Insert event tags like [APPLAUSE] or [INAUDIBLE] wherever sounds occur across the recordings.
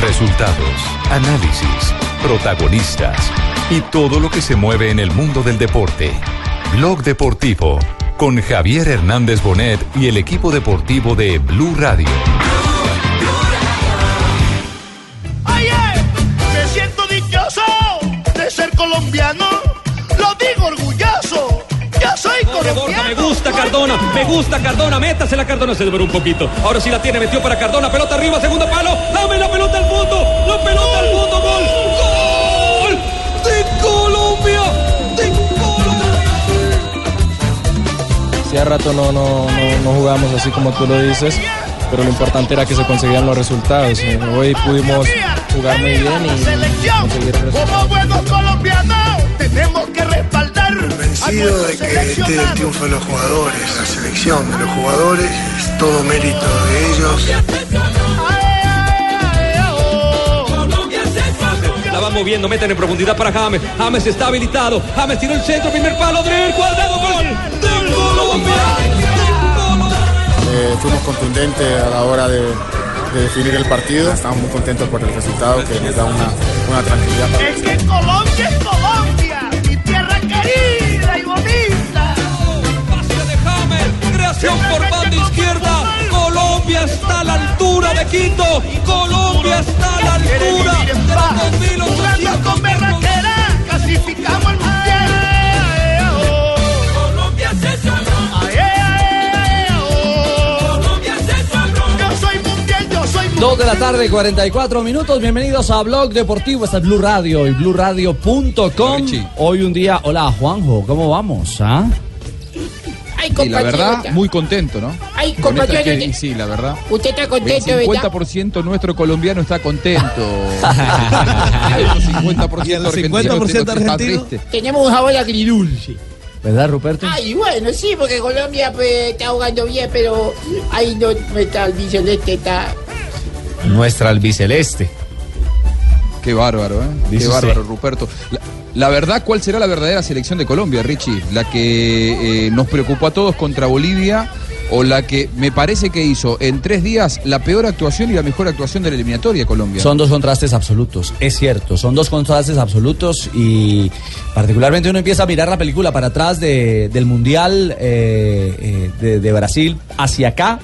Resultados, análisis, protagonistas y todo lo que se mueve en el mundo del deporte. Blog Deportivo con Javier Hernández Bonet y el equipo deportivo de Blue Radio. Me siento dichoso de ser colombiano. Lo digo orgulloso. Yo soy Me gusta Cardona, me gusta Cardona, métase la Cardona, se devoró un poquito. Ahora sí la tiene, metió para Cardona, pelota arriba, segundo palo, dame la pelota al fondo, la pelota al fondo, gol, gol de Colombia, de Colombia. Hacía rato no, no, no, no jugamos así como tú lo dices, pero lo importante era que se conseguían los resultados. Eh, Hoy pudimos jugar muy bien y Selección, conseguir como buenos colombianos, tenemos que respaldar convencido de que este es el triunfo de los jugadores, la selección de los jugadores, es todo mérito de ellos. La va moviendo, meten en profundidad para James. James está habilitado. James tiró el centro, primer palo, Drill, cuadrado, gol. Eh, fuimos contundentes a la hora de, de definir el partido. Estamos muy contentos por el resultado que nos da una, una tranquilidad. para- Es que Colombia es Colombia, mi tierra querida Creación por banda izquierda. Colombia está a la altura de Quito. Colombia está a la altura de los jugando con 2800. berraquera, clasificamos al mundial. Colombia se Yo soy mundial, yo soy mundial. Dos de la tarde, 44 minutos. Bienvenidos a Blog Deportivo. Esta es Blue Radio y BlueRadio.com. Hoy un día. Hola, Juanjo. ¿Cómo vamos? ah? Ay, Y la verdad, muy contento, ¿no? Ay, que- sí, la verdad. Usted está El contento, ¿verdad? 50% nuestro colombiano está contento. [LAUGHS] el 50% ¿Y el 50% argentino está argentino? triste. Tenemos un sabor agridulce. ¿Verdad, Ruperto? Ay, bueno, sí, porque Colombia pues, está jugando bien, pero ahí no, no está el biceleste, está... Nuestra albiceleste. Qué bárbaro, ¿eh? Dice Qué bárbaro, usted. Ruperto. La, la verdad, ¿cuál será la verdadera selección de Colombia, Richie? ¿La que eh, nos preocupó a todos contra Bolivia o la que me parece que hizo en tres días la peor actuación y la mejor actuación de la eliminatoria Colombia? Son dos contrastes absolutos, es cierto, son dos contrastes absolutos y particularmente uno empieza a mirar la película para atrás de- del Mundial eh, eh, de, de Brasil hacia acá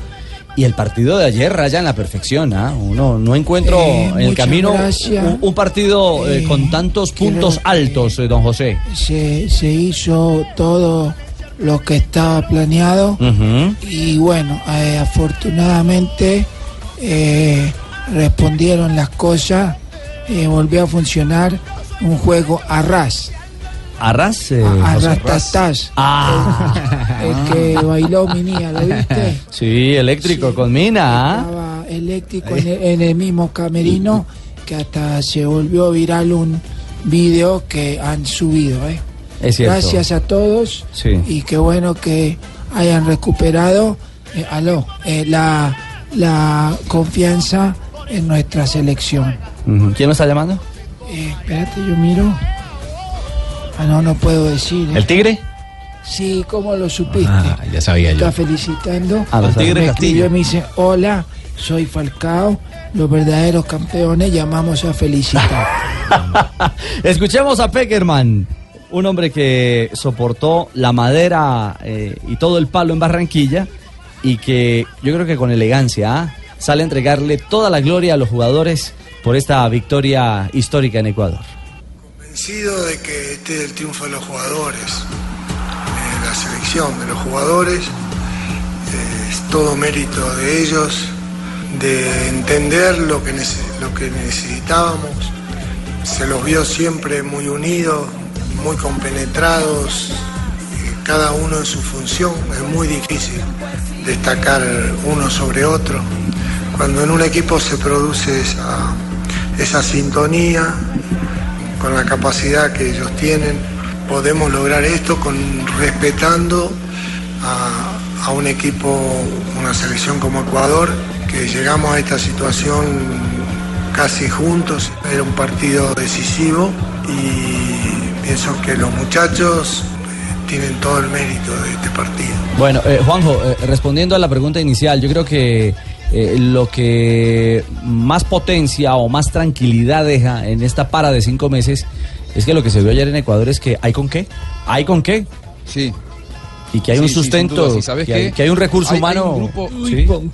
y el partido de ayer raya en la perfección. ¿ah? Uno no encuentro Eh, en el camino un, un partido eh, Eh, con tantos puntos altos, don José. se, se hizo todo lo que estaba planeado y bueno, eh, afortunadamente respondieron las cosas, volvió a funcionar un juego a ras, Arras, eh, a José. rastatás, Ah, [LAUGHS] el que bailó mi niña, ¿lo viste? sí, eléctrico con mina. ¿ah? Estaba eléctrico en el, en el mismo camerino que hasta se volvió viral un video que han subido, ¿eh? Es cierto. Gracias a todos Sí. y qué bueno que hayan recuperado eh, aló, eh, la, la confianza en nuestra selección. ¿Quién me está llamando? Eh, espérate, yo miro. Ah, no, no puedo decir. ¿eh? ¿El Tigre? Sí, ¿cómo lo supiste? Ah, ya sabía yo. Está felicitando. Ah, lo me sabía. escribió y me dice, hola, soy Falcao, los verdaderos campeones llamamos a felicitar. [LAUGHS] Escuchemos a Peckerman, un hombre que soportó la madera eh, y todo el palo en Barranquilla y que yo creo que con elegancia ¿ah? sale a entregarle toda la gloria a los jugadores por esta victoria histórica en Ecuador. Convencido de que este es el triunfo de los jugadores, eh, la selección de los jugadores, es todo mérito de ellos, de entender lo que, necesitábamos. Se los vio siempre muy unidos, muy compenetrados, cada uno en su función. Es muy difícil destacar uno sobre otro. Cuando en un equipo se produce esa sintonía, con la capacidad que ellos tienen, podemos lograr esto con respetando a, un equipo, una selección como Ecuador, que llegamos a esta situación casi juntos. Era un partido decisivo y pienso que los muchachos eh, tienen todo el mérito de este partido. Bueno, eh, Juanjo, eh, respondiendo a la pregunta inicial, yo creo que eh, lo que más potencia o más tranquilidad deja en esta para de cinco meses es que lo que se vio ayer en Ecuador es que hay con qué, hay con qué. Sí. Y que hay un Sí, sustento, dudas. ¿Y sabes que, qué? hay, que hay un recurso Hay- hay humano. un grupo-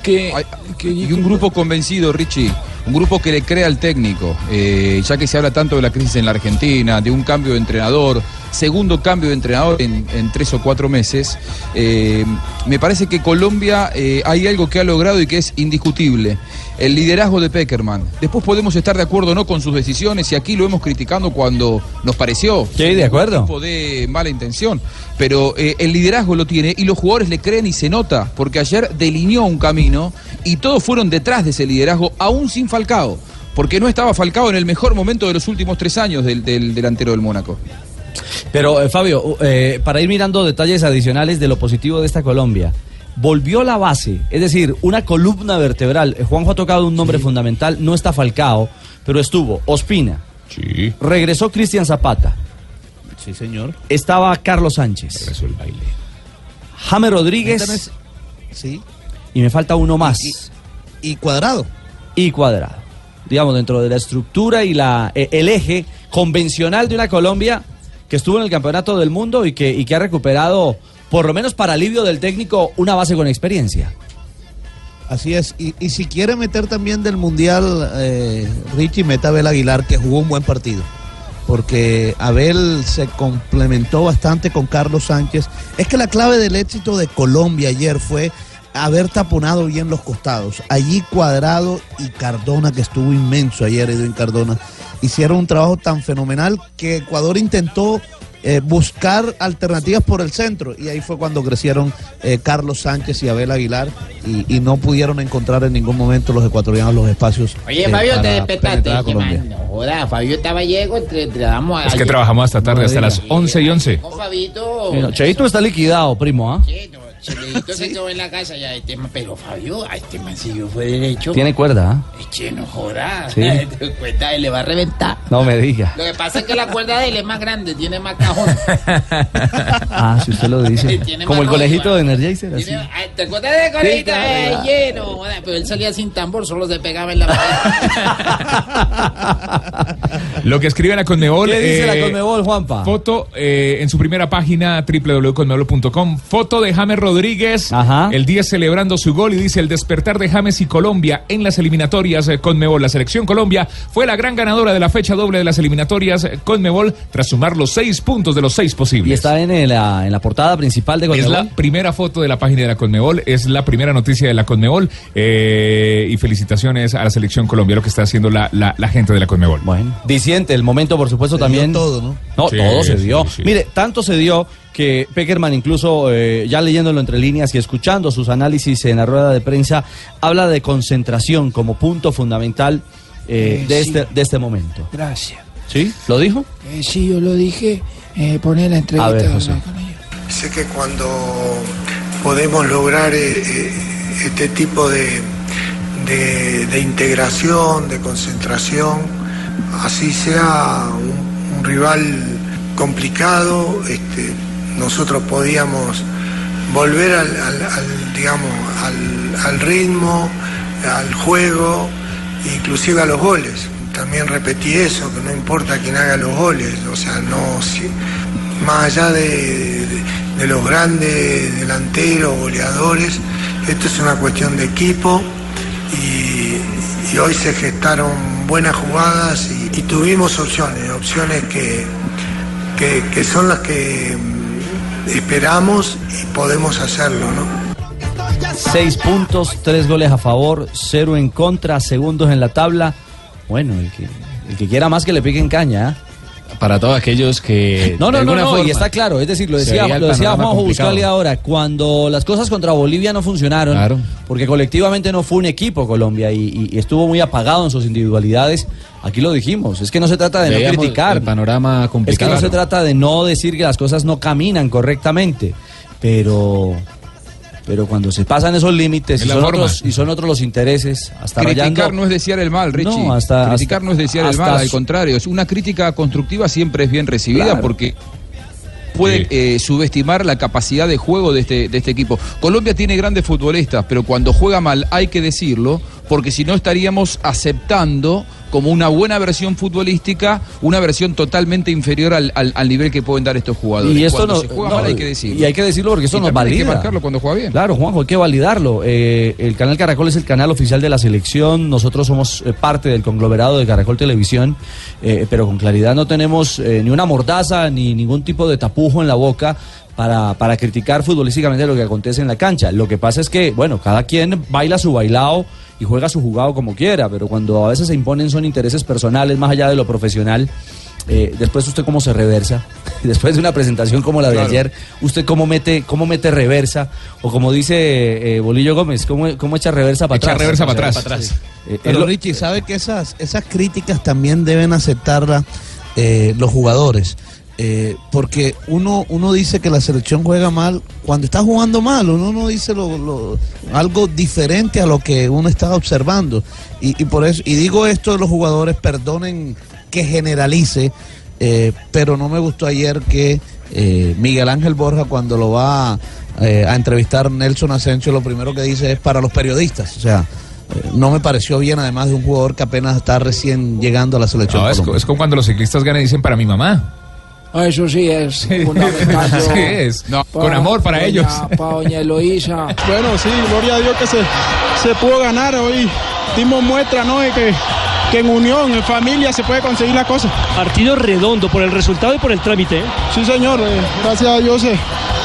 Sí. Hay- y un grupo convencido, Richie, un grupo que le cree al técnico, eh, ya que se habla tanto de la crisis en la Argentina, de un cambio de entrenador, segundo cambio de entrenador en, en tres o cuatro meses, eh, me parece que Colombia eh, hay algo que ha logrado y que es indiscutible, el liderazgo de Peckerman. Después podemos estar de acuerdo o no con sus decisiones y aquí lo hemos criticado cuando nos pareció. Sí, de acuerdo. Un tipo de mala intención, pero eh, el liderazgo lo tiene y los jugadores le creen y se nota, porque ayer delineó un camino y todos fueron detrás de ese liderazgo, aún sin Falcao, porque no estaba Falcao en el mejor momento de los últimos tres años del, del delantero del Mónaco. Pero, eh, Fabio, eh, para ir mirando detalles adicionales de lo positivo de esta Colombia, volvió la base, es decir, una columna vertebral. Eh, Juanjo ha tocado un nombre fundamental, no está Falcao, pero estuvo Ospina. Sí. Regresó Cristian Zapata. Sí, señor. Estaba Carlos Sánchez. Regresó el baile. James Rodríguez. Sí. Y me falta uno más. Y, cuadrado. Y cuadrado. Digamos, dentro de la estructura y la, eh, el eje convencional de una Colombia que estuvo en el campeonato del mundo y que, y que ha recuperado, por lo menos para alivio del técnico, una base con experiencia. Así es. Y, y si quiere meter también del Mundial, eh, Richie, meta Abel Aguilar, que jugó un buen partido. Porque Abel se complementó bastante con Carlos Sánchez. Es que la clave del éxito de Colombia ayer fue haber taponado bien los costados. Allí Cuadrado y Cardona, que estuvo inmenso ayer, Edwin Cardona, hicieron un trabajo tan fenomenal que Ecuador intentó eh, buscar alternativas por el centro y ahí fue cuando crecieron eh, Carlos Sánchez y Abel Aguilar y, y no pudieron encontrar en ningún momento los ecuatorianos los espacios. Oye, eh, Fabio, te despertaste. a. No joda, Fabio estaba llego, entre, entre damos Es que trabajamos hasta tarde, hasta las 11 y 11. Con Fabito. Cheito está liquidado, primo, ¿ah? Cheito se quedó en la casa ya este man, pero Fabio, a este man si yo fue derecho. Tiene cuerda, ¿ah? Eche, no joda. Sí. [LAUGHS] Te cuenta, él le va a reventar. No me diga. Lo que pasa es que la cuerda de él es más grande, tiene más cajón. [LAUGHS] Ah, si usted lo dice. [LAUGHS] Tiene Como el conejito de. Energizer, así. ¿Te acuerdas de conejito? claro, Eh, claro. lleno. Pero él salía sin tambor, solo se pegaba en la Lo que escribe la Conmebol. ¿Qué dice la eh, Conmebol, Juanpa? Foto eh, en su primera página www.conmebol.com. Foto de James Rodríguez. El día celebrando su gol y dice el despertar de James y Colombia en las eliminatorias eh, Conmebol. La selección Colombia fue la gran ganadora de la fecha doble de las eliminatorias eh, Conmebol tras sumar los seis puntos de los seis posibles. Y está en, la, en la portada principal de Es Conmebol. la primera foto de la página de la Conmebol, es la primera noticia de la Conmebol eh, y felicitaciones a la selección Colombia, lo que está haciendo la, la- la gente de la Conmebol. Bueno, diciente el momento, por supuesto, también. todo, ¿no? No, Sí, todo se sí, dio. sí. Mire, tanto se dio que Peckerman, incluso eh, ya leyéndolo entre líneas y escuchando sus análisis en la rueda de prensa, habla de concentración como punto fundamental eh, Eh, de, sí. este, de este momento. Gracias. ¿Sí? ¿Lo dijo? Eh, sí, yo lo dije, eh, poné la entrevista. A ver, José. Sé que cuando podemos lograr este tipo de, de- de integración, de concentración, así sea un, un rival complicado, este, nosotros podíamos volver al, digamos, al, ritmo, al juego, inclusive a los goles. También repetí eso, que no importa quién haga los goles, o sea, no, más allá de, los grandes delanteros, goleadores, esto es una cuestión de equipo y, hoy se gestaron buenas jugadas y, tuvimos opciones, opciones que, que, son las que esperamos y podemos hacerlo, ¿no? Seis puntos, tres goles a favor, cero en contra, segundos en la tabla. Bueno, el que, el que quiera más que le piquen caña. ¿ah? Para todos aquellos que. No, no, no, no, y está claro, es decir, lo decía, lo decía Juanjo complicado. Buscali ahora, cuando las cosas contra Bolivia no funcionaron, Claro. porque colectivamente no fue un equipo Colombia y, estuvo muy apagado en sus individualidades, aquí lo dijimos, es que no se trata de Veíamos no criticar, el panorama es que complicado. no se trata de no decir que las cosas no caminan correctamente, pero... Pero cuando se pasan esos límites Es y son, otros, y son otros los intereses, hasta Criticar rayando- no es desear el mal, Richie. No, hasta- Criticar hasta- no es desear el hasta mal, al contrario. Es una crítica constructiva siempre es bien recibida Claro. porque puede eh, subestimar la capacidad de juego de este, de este equipo. Colombia tiene grandes futbolistas, pero cuando juega mal hay que decirlo, porque si no estaríamos aceptando como una buena versión futbolística, una versión totalmente inferior al, al- al nivel que pueden dar estos jugadores. Y esto cuando no- se juega no, mal hay que decirlo. Y hay que decirlo porque eso Y nos valida. Hay que marcarlo cuando juega bien. Claro, Juanjo, hay que validarlo. Eh, el canal Caracol es el canal oficial de la selección. Nosotros somos eh, parte del conglomerado de Caracol Televisión, eh, pero con claridad no tenemos eh, ni una mordaza ni ningún tipo de tapujo en la boca. Para, para criticar futbolísticamente lo que acontece en la cancha. Lo que pasa es que, bueno, cada quien baila su bailado y juega su jugado como quiera, pero cuando a veces se imponen son intereses personales más allá de lo profesional, eh, después usted cómo se reversa, [LAUGHS] después de una presentación como la de Claro. ayer, usted cómo mete, cómo mete reversa, o como dice eh, Bolillo Gómez, cómo, cómo echa reversa para Echa atrás. reversa para atrás. atrás. Eh, Pero lo- Richie, ¿sabe que esas, esas críticas también deben aceptarlas eh, los jugadores? Eh, porque uno, uno dice que la selección juega mal cuando está jugando mal, uno no dice lo, lo- algo diferente a lo que uno está observando. Y, y por eso, y digo esto de los jugadores, perdonen que generalice, eh, pero no me gustó ayer que eh, Miguel Ángel Borja cuando lo va eh, a entrevistar Nelson Asensio, lo primero que dice es para los periodistas. O sea, no me pareció bien además de un jugador que apenas está recién llegando a la selección. No, es, es como cuando los ciclistas ganan y dicen para mi mamá. Ah, Eso sí es fundamental. [LAUGHS] yo- Sí es. pa- con amor para doña- ellos. [LAUGHS] Pa' doña Eloísa. Bueno, sí, gloria a Dios que se, se pudo ganar hoy. Dimos muestra, ¿no? De que, que en unión, en familia se puede conseguir la cosa. Partido redondo por el resultado y por el trámite. ¿eh? Sí, señor, eh, gracias a Dios se,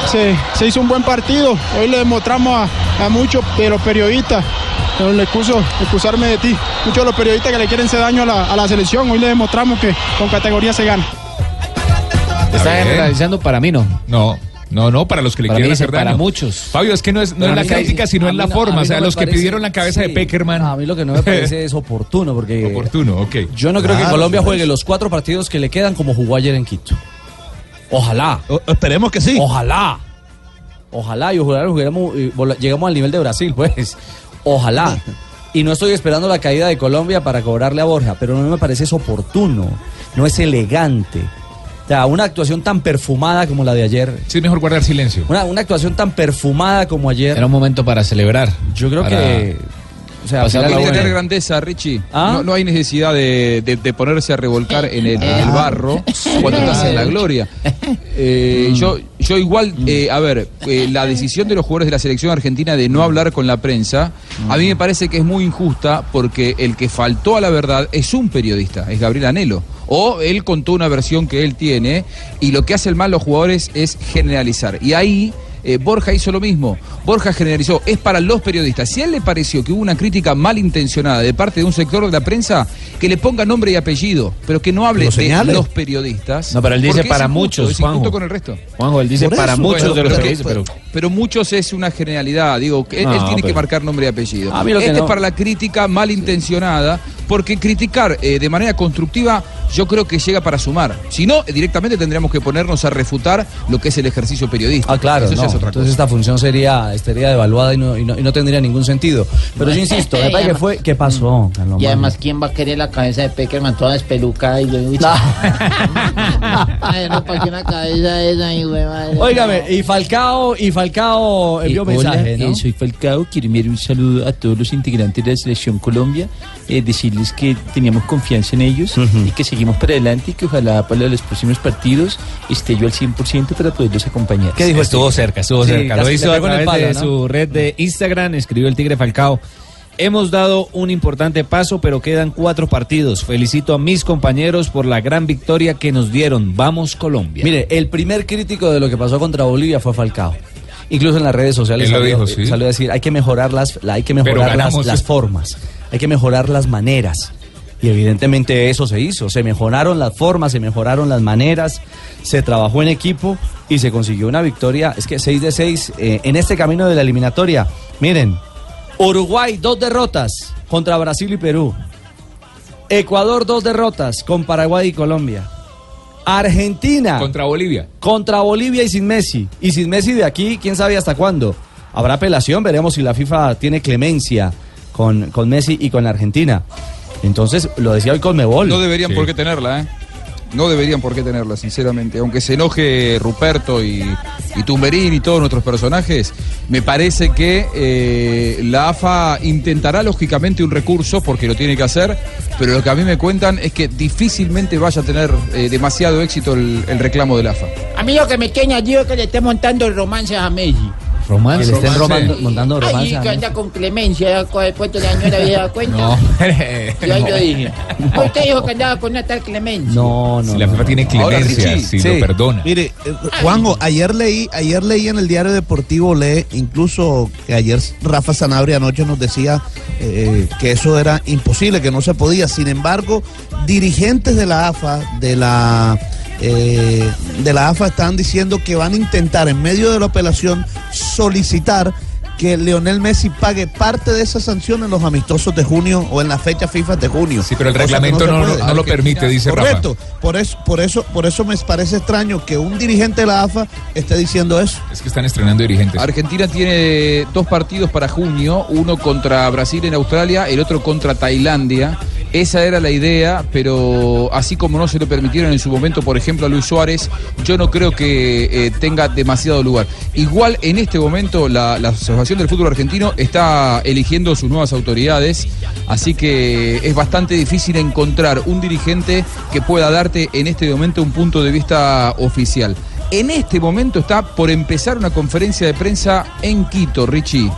se, se hizo un buen partido. Hoy le demostramos a, a muchos de los periodistas, pero le excuso excusarme de ti, muchos de los periodistas que le quieren hacer daño a la, a la selección. Hoy le demostramos que con categoría se gana. Está generalizando para mí, no. No. No, no, para los que le Para quieren hacer dice para daño. muchos. Fabio, es que no es, no es la crítica, sino es la no- forma. O sea, no los que parece- pidieron la cabeza de. Peckerman. No, a mí lo que no me [LAUGHS] parece es oportuno, porque Oportuno, ok. yo no creo que Colombia sí, juegue los cuatro partidos que le quedan como jugó ayer en Quito. Ojalá. O- esperemos que sí. Ojalá. Ojalá y ojalá y vola- llegamos al nivel de Brasil, [LAUGHS] pues. Ojalá. Y no estoy esperando la caída de Colombia para cobrarle a Borja, pero no me parece eso oportuno, no es elegante. O sea, una actuación tan perfumada como la de ayer. Sí, es mejor guardar silencio. Una, una actuación tan perfumada como ayer. Era un momento para celebrar. Yo creo Para- que. O sea, Hay que tener grandeza, Richie. ¿Ah? No, no hay necesidad de, de- de ponerse a revolcar en el, en el barro cuando estás en la [LAUGHS] gloria. Eh, yo, yo igual, eh, a ver, eh, la decisión de los jugadores de la selección argentina de no hablar con la prensa, a mí me parece que es muy injusta porque el que faltó a la verdad es un periodista, es Gabriel Anelo. O él contó una versión que él tiene y lo que hacen mal los jugadores es generalizar. Y ahí eh, Borja hizo lo mismo. Borja generalizó, es para los periodistas. Si a él le pareció que hubo una crítica malintencionada de parte de un sector de la prensa, que le ponga nombre y apellido, pero que no hable Lo de los periodistas. No, pero él dice para injusto, muchos, Es Juanjo. con el resto. Juanjo, él dice para muchos bueno, de los pero- dice, pero. Pero muchos es una generalidad, digo, que él, No, él tiene que marcar nombre y apellido. Este no- es para la crítica malintencionada, porque criticar eh, de manera constructiva yo creo que llega para sumar. Si no, directamente tendríamos que ponernos a refutar lo que es el ejercicio periodístico. Ah, claro, Eso no. es otra Entonces esta función sería, estaría devaluada y no, y no, y no tendría ningún sentido. Pero yo insisto, [LAUGHS] parece que fue, ¿qué pasó, Carlos Y además, ¿quién va a querer la cabeza de Peckerman toda despelucada y luego... [LAUGHS] Ay, no, ¿para qué una cabeza esa, hijo de madre? Óigame, y Falcao, y Falcao envió mensaje, ¿no? Eh, soy Falcao. Quiero enviar un saludo a todos los integrantes de la Selección Colombia. eh, decirles que teníamos confianza en ellos y que seguimos para adelante y que ojalá para los próximos partidos esté yo al 100% para poderlos acompañar. ¿Qué dijo Estuvo cerca, estuvo Sí, cerca. Lo hizo a el través de su red de Instagram, escribió el Tigre Falcao. Hemos dado un importante paso, pero quedan cuatro partidos. Felicito a mis compañeros por la gran victoria que nos dieron. Vamos Colombia. Mire, el primer crítico de lo que pasó contra Bolivia fue Falcao. Incluso en las redes sociales salió, dijo, sí. salió a decir, hay que mejorar las, la- hay que mejorar las formas, hay que mejorar las maneras. Y evidentemente eso se hizo. Se mejoraron las formas, se mejoraron las maneras, se trabajó en equipo y se consiguió una victoria. Es que 6 de 6 eh, en este camino de la eliminatoria. Miren, Uruguay, dos derrotas contra Brasil y Perú. Ecuador, dos derrotas con Paraguay y Colombia. Argentina. Contra Bolivia. Contra Bolivia y sin Messi. Y sin Messi de aquí, quién sabe hasta cuándo. Habrá apelación, veremos si la FIFA tiene clemencia con, con Messi y con Argentina. Entonces, lo decía hoy Colmebol. No deberían por qué tenerla, ¿eh? No deberían por qué tenerla, sinceramente. Aunque se enoje Ruperto y, y Tumberín y todos nuestros personajes, me parece que eh, la AFA intentará lógicamente un recurso, porque lo tiene que hacer, pero lo que a mí me cuentan es que difícilmente vaya a tener eh, demasiado éxito el, el reclamo de la AFA. A mí lo que me queña, yo es que le esté montando el romance a Messi. Romance. Que le estén romando- montando romance Ay, que anda con clemencia, puesto de la señora había dado cuenta. No, Yo ahí lo dije. Usted dijo que andaba con una tal clemencia. No, no. Si la FIFA tiene Ahora, clemencia, sí, si sí. lo perdona. Mire, eh, Juanjo, ayer leí, ayer leí en el diario deportivo Le, incluso que ayer Rafa Sanabria anoche nos decía eh, que eso era imposible, que no se podía. Sin embargo, dirigentes de la AFA, de la eh, de la AFA están diciendo que van a intentar en medio de la apelación solicitar que Leonel Messi pague parte de esa sanción en los amistosos de junio o en la fecha FIFA de junio. Sí, pero el reglamento no lo- no lo permite, dice Rafa. Correcto. Por eso, por eso, por eso me parece extraño que un dirigente de la AFA esté diciendo eso. Es que están estrenando dirigentes. Argentina tiene dos partidos para junio, uno contra Brasil en Australia, el otro contra Tailandia. Esa era la idea, pero así como no se lo permitieron en su momento, por ejemplo, a Luis Suárez, yo no creo que eh, tenga demasiado lugar. Igual en este momento la, la Asociación del Fútbol Argentino está eligiendo sus nuevas autoridades, así que es bastante difícil encontrar un dirigente que pueda darte en este momento un punto de vista oficial. En este momento está por empezar una conferencia de prensa en Quito, Richie.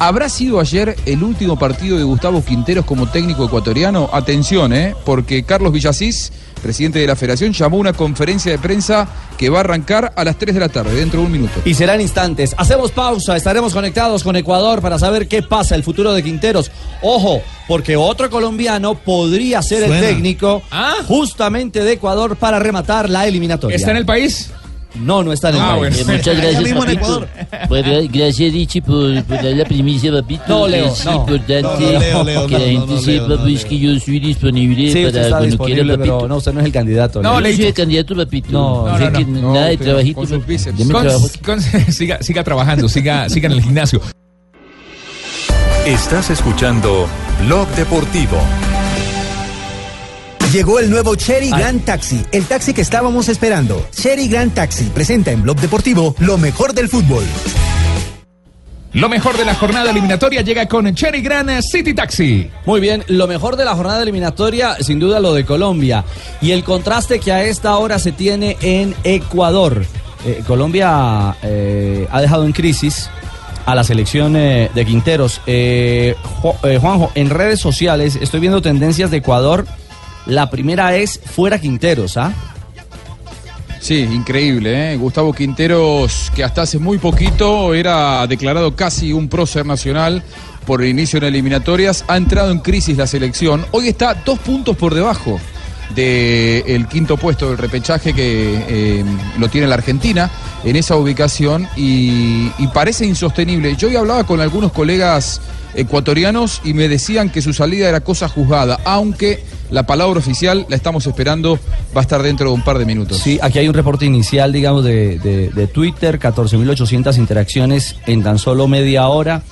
¿Habrá sido ayer el último partido de Gustavo Quinteros como técnico ecuatoriano? Atención, ¿eh? porque Carlos Villasís, presidente de la federación, llamó una conferencia de prensa que va a arrancar a las 3 de la tarde, dentro de un minuto. Y serán instantes. Hacemos pausa, estaremos conectados con Ecuador para saber qué pasa, el futuro de Quinteros. Ojo, porque otro colombiano podría ser el técnico justamente de Ecuador para rematar la eliminatoria. ¿Está en el país? No, no está en el Ah, país. bueno. [LAUGHS] Eh, muchas gracias, papito. Pues, gra- gracias, Richie, por, por dar la primicia, papito. No, Leo, Es no. importante No, no, Leo, Leo, que la no, gente no, no, sepa, pues, que yo soy disponible Sí, para cuando disponible, quiera, papito. pero no, usted no es el candidato. No, Leo. le soy el candidato, papito. No, no, que no. nada de No, trabajito. con sus bíceps. Con- trabajo. [LAUGHS] con- siga, siga trabajando, siga, siga en el gimnasio. Estás escuchando Blog Deportivo. Llegó el nuevo Cherry Grand Taxi, el taxi que estábamos esperando. Cherry Grand Taxi presenta en Blog Deportivo lo mejor del fútbol. Lo mejor de la jornada eliminatoria llega con Cherry Gran City Taxi. Muy bien, lo mejor de la jornada eliminatoria, sin duda lo de Colombia. Y el contraste que a esta hora se tiene en Ecuador. Eh, Colombia eh, ha dejado en crisis a la selección eh, de Quinteros. Eh, Ju- eh, Juanjo, en redes sociales estoy viendo tendencias de Ecuador. La primera es fuera Quinteros, ¿ah? Sí, increíble, ¿eh? Gustavo Quinteros, que hasta hace muy poquito era declarado casi un prócer nacional por el inicio de eliminatorias, ha entrado en crisis la selección. Hoy está dos puntos por debajo del quinto puesto del repechaje que eh, lo tiene la Argentina en esa ubicación y, y parece insostenible. Yo hoy hablaba con algunos colegas ecuatorianos y me decían que su salida era cosa juzgada, aunque la palabra oficial la estamos esperando, va a estar dentro de un par de minutos. Sí, aquí hay un reporte inicial, digamos, de, de- de Twitter, 14.800 interacciones en tan solo media hora,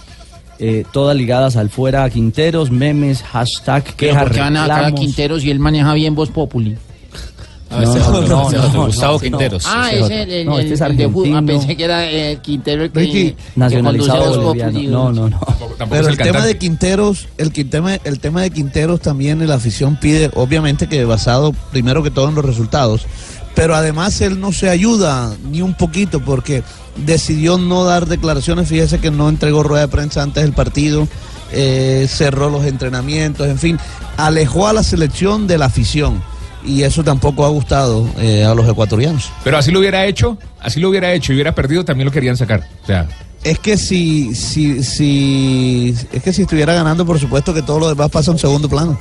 eh, todas ligadas al fuera Quinteros, memes, hashtag, Pero quejas, ¿por qué van a a reclamos. Quinteros y él maneja bien Voz Populi? No, no, no, no, no, Gustavo no, Quinteros. Ah, Ese es el, el, No, este es el de fútbol. Ah, argentino. pensé que era Quintero el que, Nacionalizado boliviano. No, no, no. Pero el, tema de Quinteros, el, el tema de Quinteros también la afición pide, obviamente que basado primero que todo en los resultados, pero además él no se ayuda ni un poquito porque decidió no dar declaraciones, fíjese que no entregó rueda de prensa antes del partido, eh, cerró los entrenamientos, en fin, alejó a la selección de la afición y eso tampoco ha gustado eh, a los ecuatorianos. Pero así lo hubiera hecho, así lo hubiera hecho y hubiera perdido, también lo querían sacar. O sea, Es que si, si, si, es que si estuviera ganando, por supuesto que todo lo demás pasa a un segundo plano.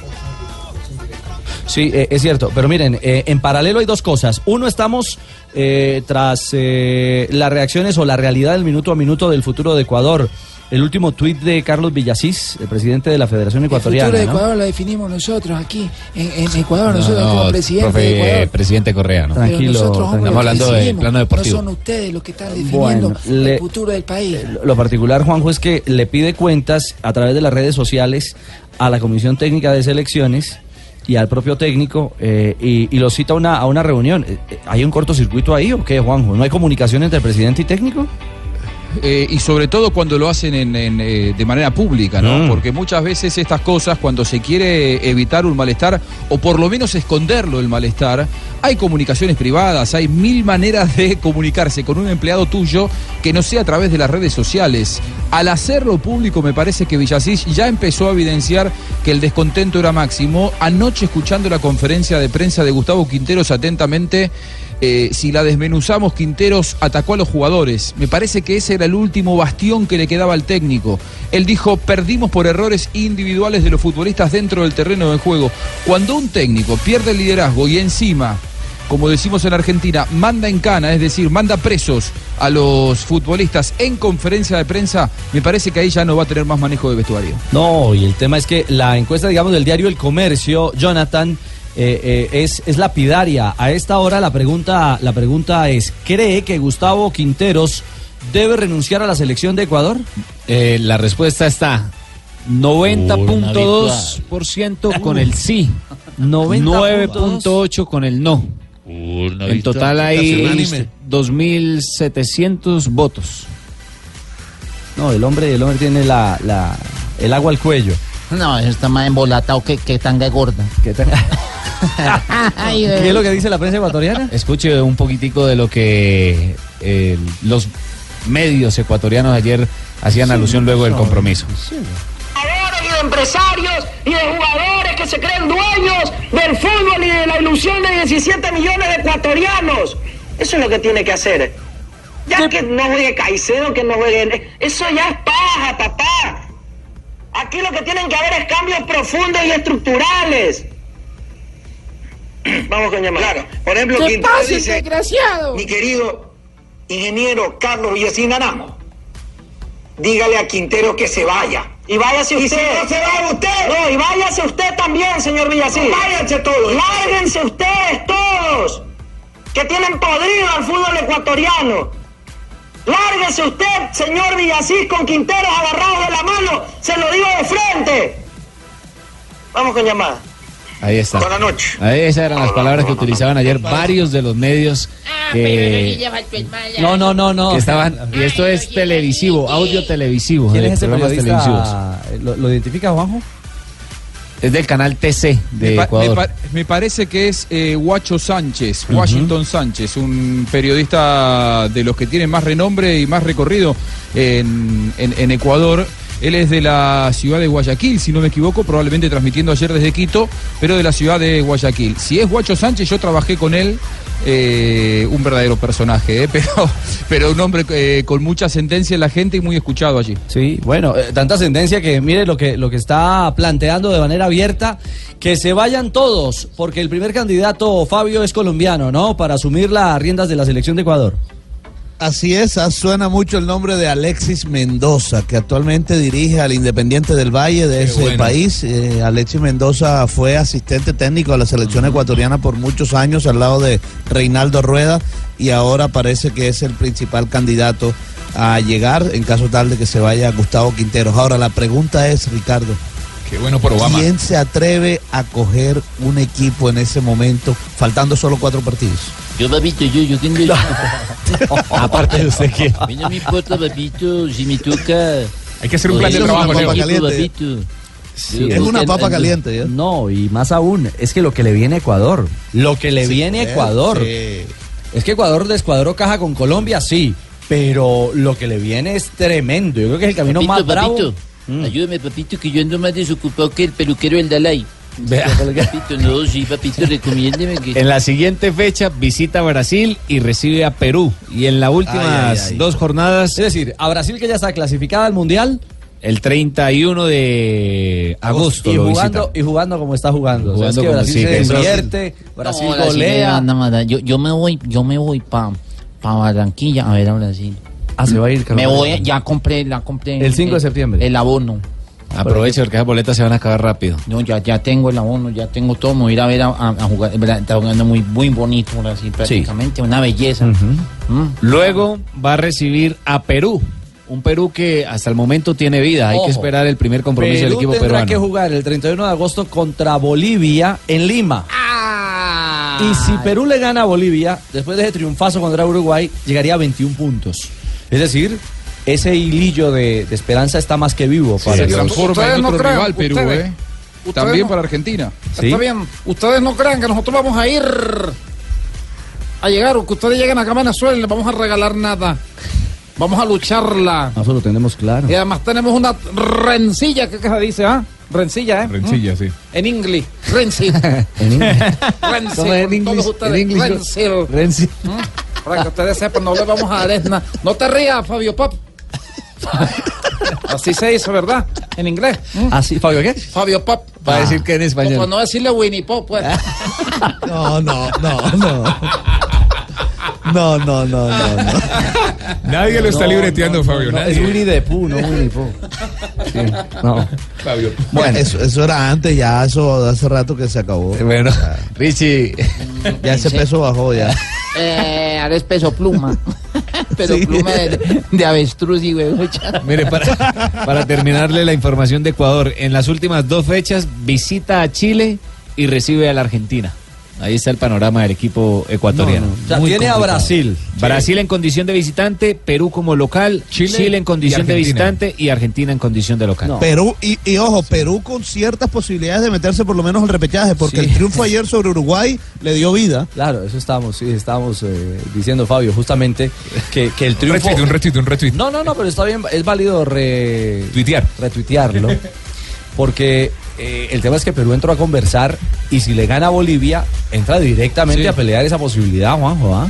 Sí, eh, es cierto, pero miren, eh, en paralelo hay dos cosas. Uno, estamos eh, tras eh, las reacciones o la realidad del minuto a minuto del futuro de Ecuador. El último tuit de Carlos Villasís, el presidente de la Federación El Ecuatoriana. futuro de ¿no? Ecuador lo definimos nosotros aquí, en, en Ecuador, nosotros No, como no, presidente profe, de Ecuador. presidente Correa, ¿no? Tranquilo, nosotros Estamos hablando del plano deportivo. No son ustedes los que están definiendo Bueno, le- el futuro del país. Lo particular, Juanjo, es que le pide cuentas a través de las redes sociales a la Comisión Técnica de Selecciones y al propio técnico eh, y, y lo cita a una, a una reunión. Eh, eh, ¿Hay un cortocircuito ahí o qué, Juanjo? ¿No hay comunicación entre presidente y técnico? Eh, y sobre todo cuando lo hacen en- en, eh, de manera pública, ¿no? Mm. Porque muchas veces estas cosas, cuando se quiere evitar un malestar, o por lo menos esconderlo el malestar, hay comunicaciones privadas, hay mil maneras de [LAUGHS] comunicarse con un empleado tuyo que no sea a través de las redes sociales. Al hacerlo público, me parece que Villasís ya empezó a evidenciar que el descontento era máximo. Anoche, escuchando la conferencia de prensa de Gustavo Quinteros atentamente, eh, si la desmenuzamos, Quinteros atacó a los jugadores. Me parece que ese era el último bastión que le quedaba al técnico. Él dijo, perdimos por errores individuales de los futbolistas dentro del terreno de juego. Cuando un técnico pierde el liderazgo y encima, como decimos en Argentina, manda en cana, es decir, manda presos a los futbolistas en conferencia de prensa, me parece que ahí ya no va a tener más manejo de vestuario. No, y el tema es que la encuesta, digamos, del diario El Comercio, Jonathan, eh, eh, es, es lapidaria. A esta hora la pregunta, la pregunta es, ¿cree que Gustavo Quinteros debe renunciar a la selección de Ecuador? Eh, la respuesta está 90.2% con el sí, 9.8 con el no. En total hay 2.700 votos. No, el hombre, el hombre tiene la, la- el agua al cuello. No, eso está más embolatado que, que tanga gorda. ¿Qué, [LAUGHS] ¿Qué es lo que dice la prensa ecuatoriana? Escuche un poquitico de lo que eh, los medios ecuatorianos ayer hacían alusión luego del compromiso. y de empresarios y de jugadores que se creen dueños del fútbol y de la ilusión de 17 millones de ecuatorianos. Eso es lo que tiene que hacer. Ya que no juegue Caicedo, que no juegue... Eso ya es paja, papá. Aquí lo que tienen que haber es cambios profundos y estructurales. [CLEARS THROAT] Vamos con llamada. Claro, por ejemplo, ¿Qué Quintero pasa, dice, desgraciado? mi querido ingeniero Carlos Villacín Aramo, dígale a Quintero que se vaya. Y váyase ¿Y usted. si no se va usted? No, y váyase usted también, señor Villasís. Váyanse todos. Lárguense ustedes todos. Que tienen podrido al fútbol ecuatoriano. Lárguese usted, señor Villasís, con Quinteros agarrados de la mano. Se lo digo de frente. Vamos con llamada. Ahí está. Buenas noches. Ahí esas eran las palabras que utilizaban ayer varios de los medios que, No, no, no, no. que estaban. Y esto es televisivo, audio televisivo. ¿Quién es ese periodista? ¿Lo, lo identifica, Juanjo? Es del canal TC de Me, Ecuador. me pa- me parece que es eh, Guacho Sánchez, Washington Sánchez, un periodista de los que tienen más renombre y más recorrido en, en- en Ecuador. Él es de la ciudad de Guayaquil, si no me equivoco, probablemente transmitiendo ayer desde Quito, pero de la ciudad de Guayaquil. Si es Guacho Sánchez, yo trabajé con él, eh, un verdadero personaje, eh, [LAUGHS] pero, pero un hombre eh, con mucha sentencia en la gente y muy escuchado allí. Sí, bueno, tanta sentencia que mire lo que, lo que está planteando de manera abierta, que se vayan todos, porque el primer candidato, Fabio, es colombiano, ¿no? Para asumir las riendas de la selección de Ecuador. Así es, ah, suena mucho el nombre de Alexis Mendoza, que actualmente dirige al Independiente del Valle de ese bueno. país. Eh, Alexis Mendoza fue asistente técnico de la selección ecuatoriana por muchos años al lado de Reinaldo Rueda y ahora parece que es el principal candidato a llegar en caso tal de que se vaya Gustavo Quinteros. Ahora la pregunta es, Ricardo, Qué bueno por Obama. ¿quién se atreve a coger un equipo en ese momento, faltando solo cuatro partidos? Yo, papito, yo, yo tengo... [LAUGHS] Aparte de usted que... A mí no me importa, papito, si me toca... Hay que hacer un plan de trabajo, una Leo. papa Equipo, caliente. papito. Sí, es una papa caliente, ¿ya? No, y más aún, es que lo que le viene a Ecuador, lo que le Sí, viene a eh, Ecuador. sí. Es que Ecuador descuadró caja con Colombia, sí, pero lo que le viene es tremendo. Yo creo que es el camino Papito, más bravo. Mm. ayúdame, papito, que yo ando más desocupado que el peluquero del Dalai. Vea. Papito, no, sí, papito, [LAUGHS] recomiéndeme que... En la siguiente fecha visita Brasil y recibe a Perú. Y en las últimas Ay, ay, ay. dos jornadas Es decir, a Brasil que ya está clasificada al Mundial El 31 de agosto. y jugando, visita. y jugando como está jugando. O sea, Jugando es que como Brasil sigue, se invierte, Brasil No, Brasil golea. mal. Yo, yo me voy, yo me voy para pa Barranquilla a ver a Brasil. Ah, se va a ir, Me voy, ya compré, la compré. El 5 de septiembre. El abono. Aproveche porque esas boletas se van a acabar rápido. No, ya, ya tengo el abono, ya tengo todo. Me voy a ir a ver a, a- a jugar. Verdad, Está jugando muy, muy bonito Brasil, prácticamente. Una belleza. Mm. Luego va a recibir a Perú. Un Perú que hasta el momento tiene vida. Hay que esperar el primer compromiso del equipo tendrá peruano. que jugar el 31 de agosto contra Bolivia en Lima. Y si Perú le gana a Bolivia, después de ese triunfazo contra Uruguay, llegaría a 21 puntos. Es decir, ese hilillo de, de esperanza está más que vivo. para se el- transforma en no otro rival Perú, ustedes- ¿eh? ustedes También no- para Argentina. Está bien. Ustedes no crean que nosotros vamos a ir a llegar o que ustedes lleguen acá a Venezuela y les vamos a regalar nada. Vamos a lucharla. Eso lo tenemos claro. Y además tenemos una rencilla, ¿qué, qué se dice? ah? Rencilla, ¿eh? Rencilla, sí. En inglés. Rencilla. [LAUGHS] En inglés. Rencil, ¿Cómo es en inglés? ¿Mm? Para que ustedes sepan, no le vamos a dar es nada. No te rías, Fabio Pop. Así se dice, ¿verdad? En inglés. ¿Mm? Así, Fabio, ¿qué? Fabio Pop. Va a decir que en español. Pues no decirle Winnie Pop, pues. [LAUGHS] No, no, no, no. No, no, no, no, no. Nadie lo está No, libreteando, no, Fabio. nadie. es Winnie the Pooh, no Winnie Pooh. Sí, no. Fabio. Bueno, eso, eso era antes, ya eso hace rato que se acabó. Bueno, Richie. Ya ese peso bajó ya. Eh, ahora es peso pluma. [LAUGHS] Peso pluma de, de avestruz y huevucha. Mire, para, para terminarle la información de Ecuador, en las últimas dos fechas visita a Chile y recibe a la Argentina. Ahí está el panorama del equipo ecuatoriano. No, no. O sea, tiene a. Brasil. Brasil en condición de visitante, Perú como local, Chile Chile, en condición de Argentina. visitante y Argentina en condición de local. No. Perú, y, y ojo, Perú con ciertas posibilidades de meterse por lo menos al repechaje, porque Sí. el triunfo ayer sobre Uruguay le dio vida. Claro, eso estábamos, sí, estábamos eh, diciendo, Fabio, justamente que, que el Un triunfo... retweet, un retweet, un retweet. No, no, no, pero está bien, es válido re... Tuitear. retuitearlo, porque eh, el tema es que Perú entró a conversar y si le gana a Bolivia, entra directamente Sí. a pelear esa posibilidad, Juanjo, ¿ah?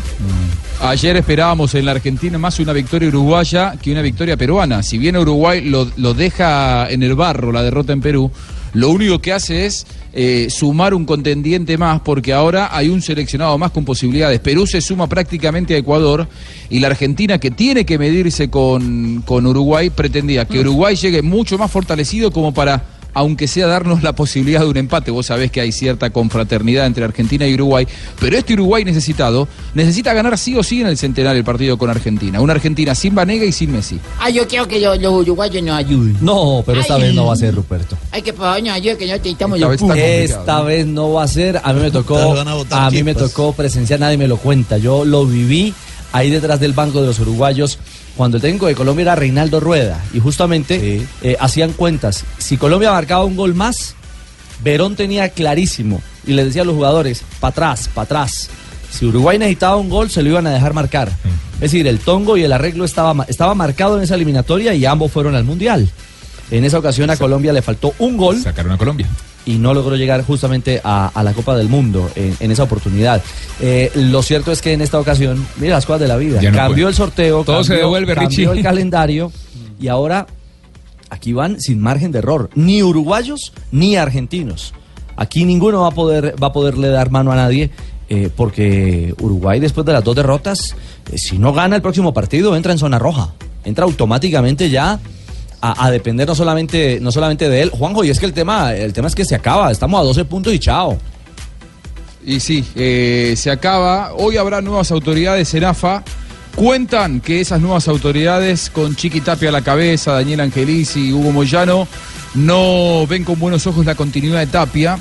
Ayer esperábamos en la Argentina más una victoria uruguaya que una victoria peruana. Si bien Uruguay lo, lo deja en el barro la derrota en Perú, lo único que hace es eh, sumar un contendiente más porque ahora hay un seleccionado más con posibilidades. Perú se suma prácticamente a Ecuador y la Argentina que tiene que medirse con, con Uruguay pretendía que Uruguay llegue mucho más fortalecido como para aunque sea darnos la posibilidad de un empate. Vos sabés que hay cierta confraternidad entre Argentina y Uruguay, pero este Uruguay necesitado necesita ganar sí o sí en el centenario el partido con Argentina. Una Argentina sin Vanega y sin Messi. Ah, yo quiero que los, los uruguayos nos ayuden. No, pero esta Ay. vez no va a ser, Ruperto. Hay que favor nos ayuden, que no necesitamos Esta vez Esta ¿no? vez no va a ser, a mí me tocó, a a mí me tocó presenciar, nadie me lo cuenta, yo lo viví ahí detrás del banco de los uruguayos cuando el técnico de Colombia era Reinaldo Rueda y justamente eh, hacían cuentas, si Colombia marcaba un gol más, Verón tenía clarísimo y le decía a los jugadores, para atrás, para atrás. Si Uruguay necesitaba un gol, se lo iban a dejar marcar. Es decir, el tongo y el arreglo estaba, estaba marcado en esa eliminatoria y ambos fueron al Mundial. En esa ocasión a Colombia le faltó un gol Sacaron a Colombia. Y no logró llegar justamente a, a la Copa del Mundo en, en esa oportunidad. Eh, lo cierto es que en esta ocasión, mira las cosas de la vida, no cambió puede. el sorteo, Todo se cambió- devuelve, cambió Richie. el calendario y ahora aquí van sin margen de error, ni uruguayos ni argentinos. Aquí ninguno va a poder va a poderle dar mano a nadie. eh, porque Uruguay después de las dos derrotas, eh, si no gana el próximo partido, entra en zona roja. Entra automáticamente ya a, depender no solamente, no solamente de él. Juanjo, y es que el tema, el tema es que se acaba, estamos a 12 puntos y chao. Y sí, eh, se acaba. Hoy habrá nuevas autoridades en AFA. Cuentan que esas nuevas autoridades, con Chiqui Tapia a la cabeza, Daniel Angelici y Hugo Moyano, no ven con buenos ojos la continuidad de Tapia,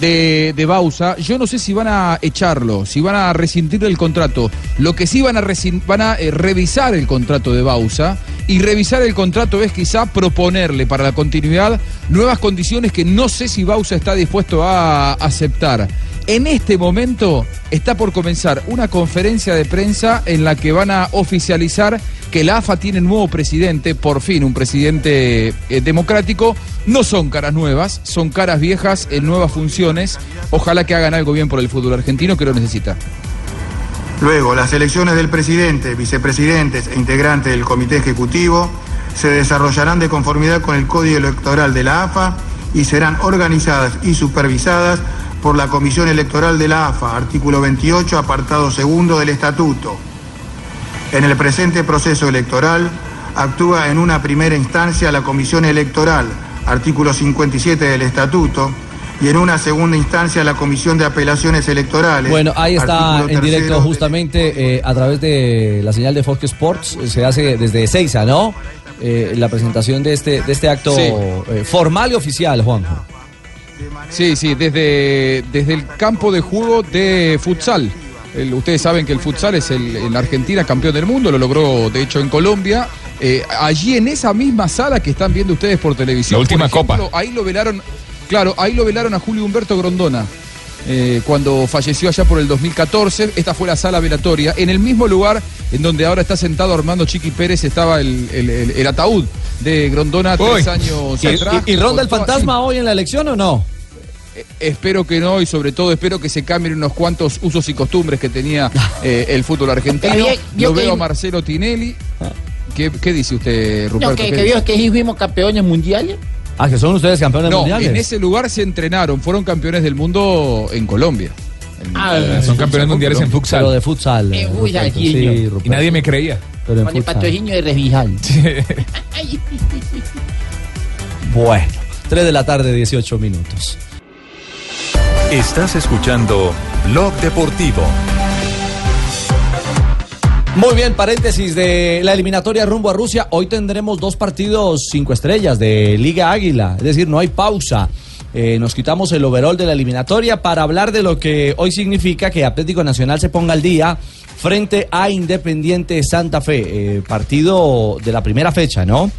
de, de Bausa. Yo no sé si van a echarlo, si van a rescindir el contrato. Lo que sí van a, van a eh, revisar el contrato de Bausa. Y revisar el contrato es quizá proponerle para la continuidad nuevas condiciones que no sé si Bausa está dispuesto a aceptar. En este momento está por comenzar una conferencia de prensa en la que van a oficializar que la AFA tiene nuevo presidente, por fin un presidente eh, democrático. No son caras nuevas, son caras viejas en nuevas funciones. Ojalá que hagan algo bien por el fútbol argentino que lo necesita. Luego, las elecciones del presidente, vicepresidentes e integrantes del comité ejecutivo se desarrollarán de conformidad con el Código Electoral de la AFA y serán organizadas y supervisadas por la Comisión Electoral de la AFA, artículo 28, apartado segundo del Estatuto. En el presente proceso electoral actúa en una primera instancia la Comisión Electoral, artículo 57 del Estatuto, y en una segunda instancia la Comisión de Apelaciones Electorales. Bueno, ahí está en directo justamente eh, a través de la señal de Fox Sports. eh, Se hace desde Seiza, ¿no? Eh, la presentación de este, de este acto Sí. eh, formal y oficial, Juanjo. Sí, sí, desde, desde el campo de juego de futsal. El- ustedes saben que el futsal es el, en Argentina campeón del mundo, lo logró de hecho en Colombia. Eh, allí en esa misma sala que están viendo ustedes por televisión. La última por ejemplo, copa. Ahí lo velaron, claro, ahí lo velaron a Julio Humberto Grondona. Eh, cuando falleció allá por el 2014, esta fue la sala velatoria. En el mismo lugar en donde ahora está sentado Armando Chiqui Pérez estaba el, el- el- el ataúd de Grondona tres años ¿Y, atrás. y- y ronda el fantasma hoy en la elección o no? Espero que no y sobre todo espero que se cambien unos cuantos usos y costumbres que tenía [LAUGHS] eh, el fútbol argentino. Yo- yo Lo que- veo a Marcelo Tinelli. ¿Qué, qué dice usted, Ruperto? No, que, ¿Qué que vio que sí fuimos campeones mundiales. Ah, que son ustedes campeones No, mundiales. en ese lugar se entrenaron, fueron campeones del mundo en Colombia. Ah, Son campeones mundiales en futsal. Pero de futsal. eh, Ruperto, sí. Ruperto. Y nadie me creía. Pero en Con el patrocinio de Revijal. [LAUGHS] Bueno, 3 de la tarde, 18 minutos. Estás escuchando Blog Deportivo. Muy bien, paréntesis de la eliminatoria rumbo a Rusia. Hoy tendremos dos partidos cinco estrellas de Liga Águila, es decir, no hay pausa. Eh, nos quitamos el overall de la eliminatoria para hablar de lo que hoy significa que Atlético Nacional se ponga al día frente a Independiente Santa Fe, eh, partido de la primera fecha, ¿no?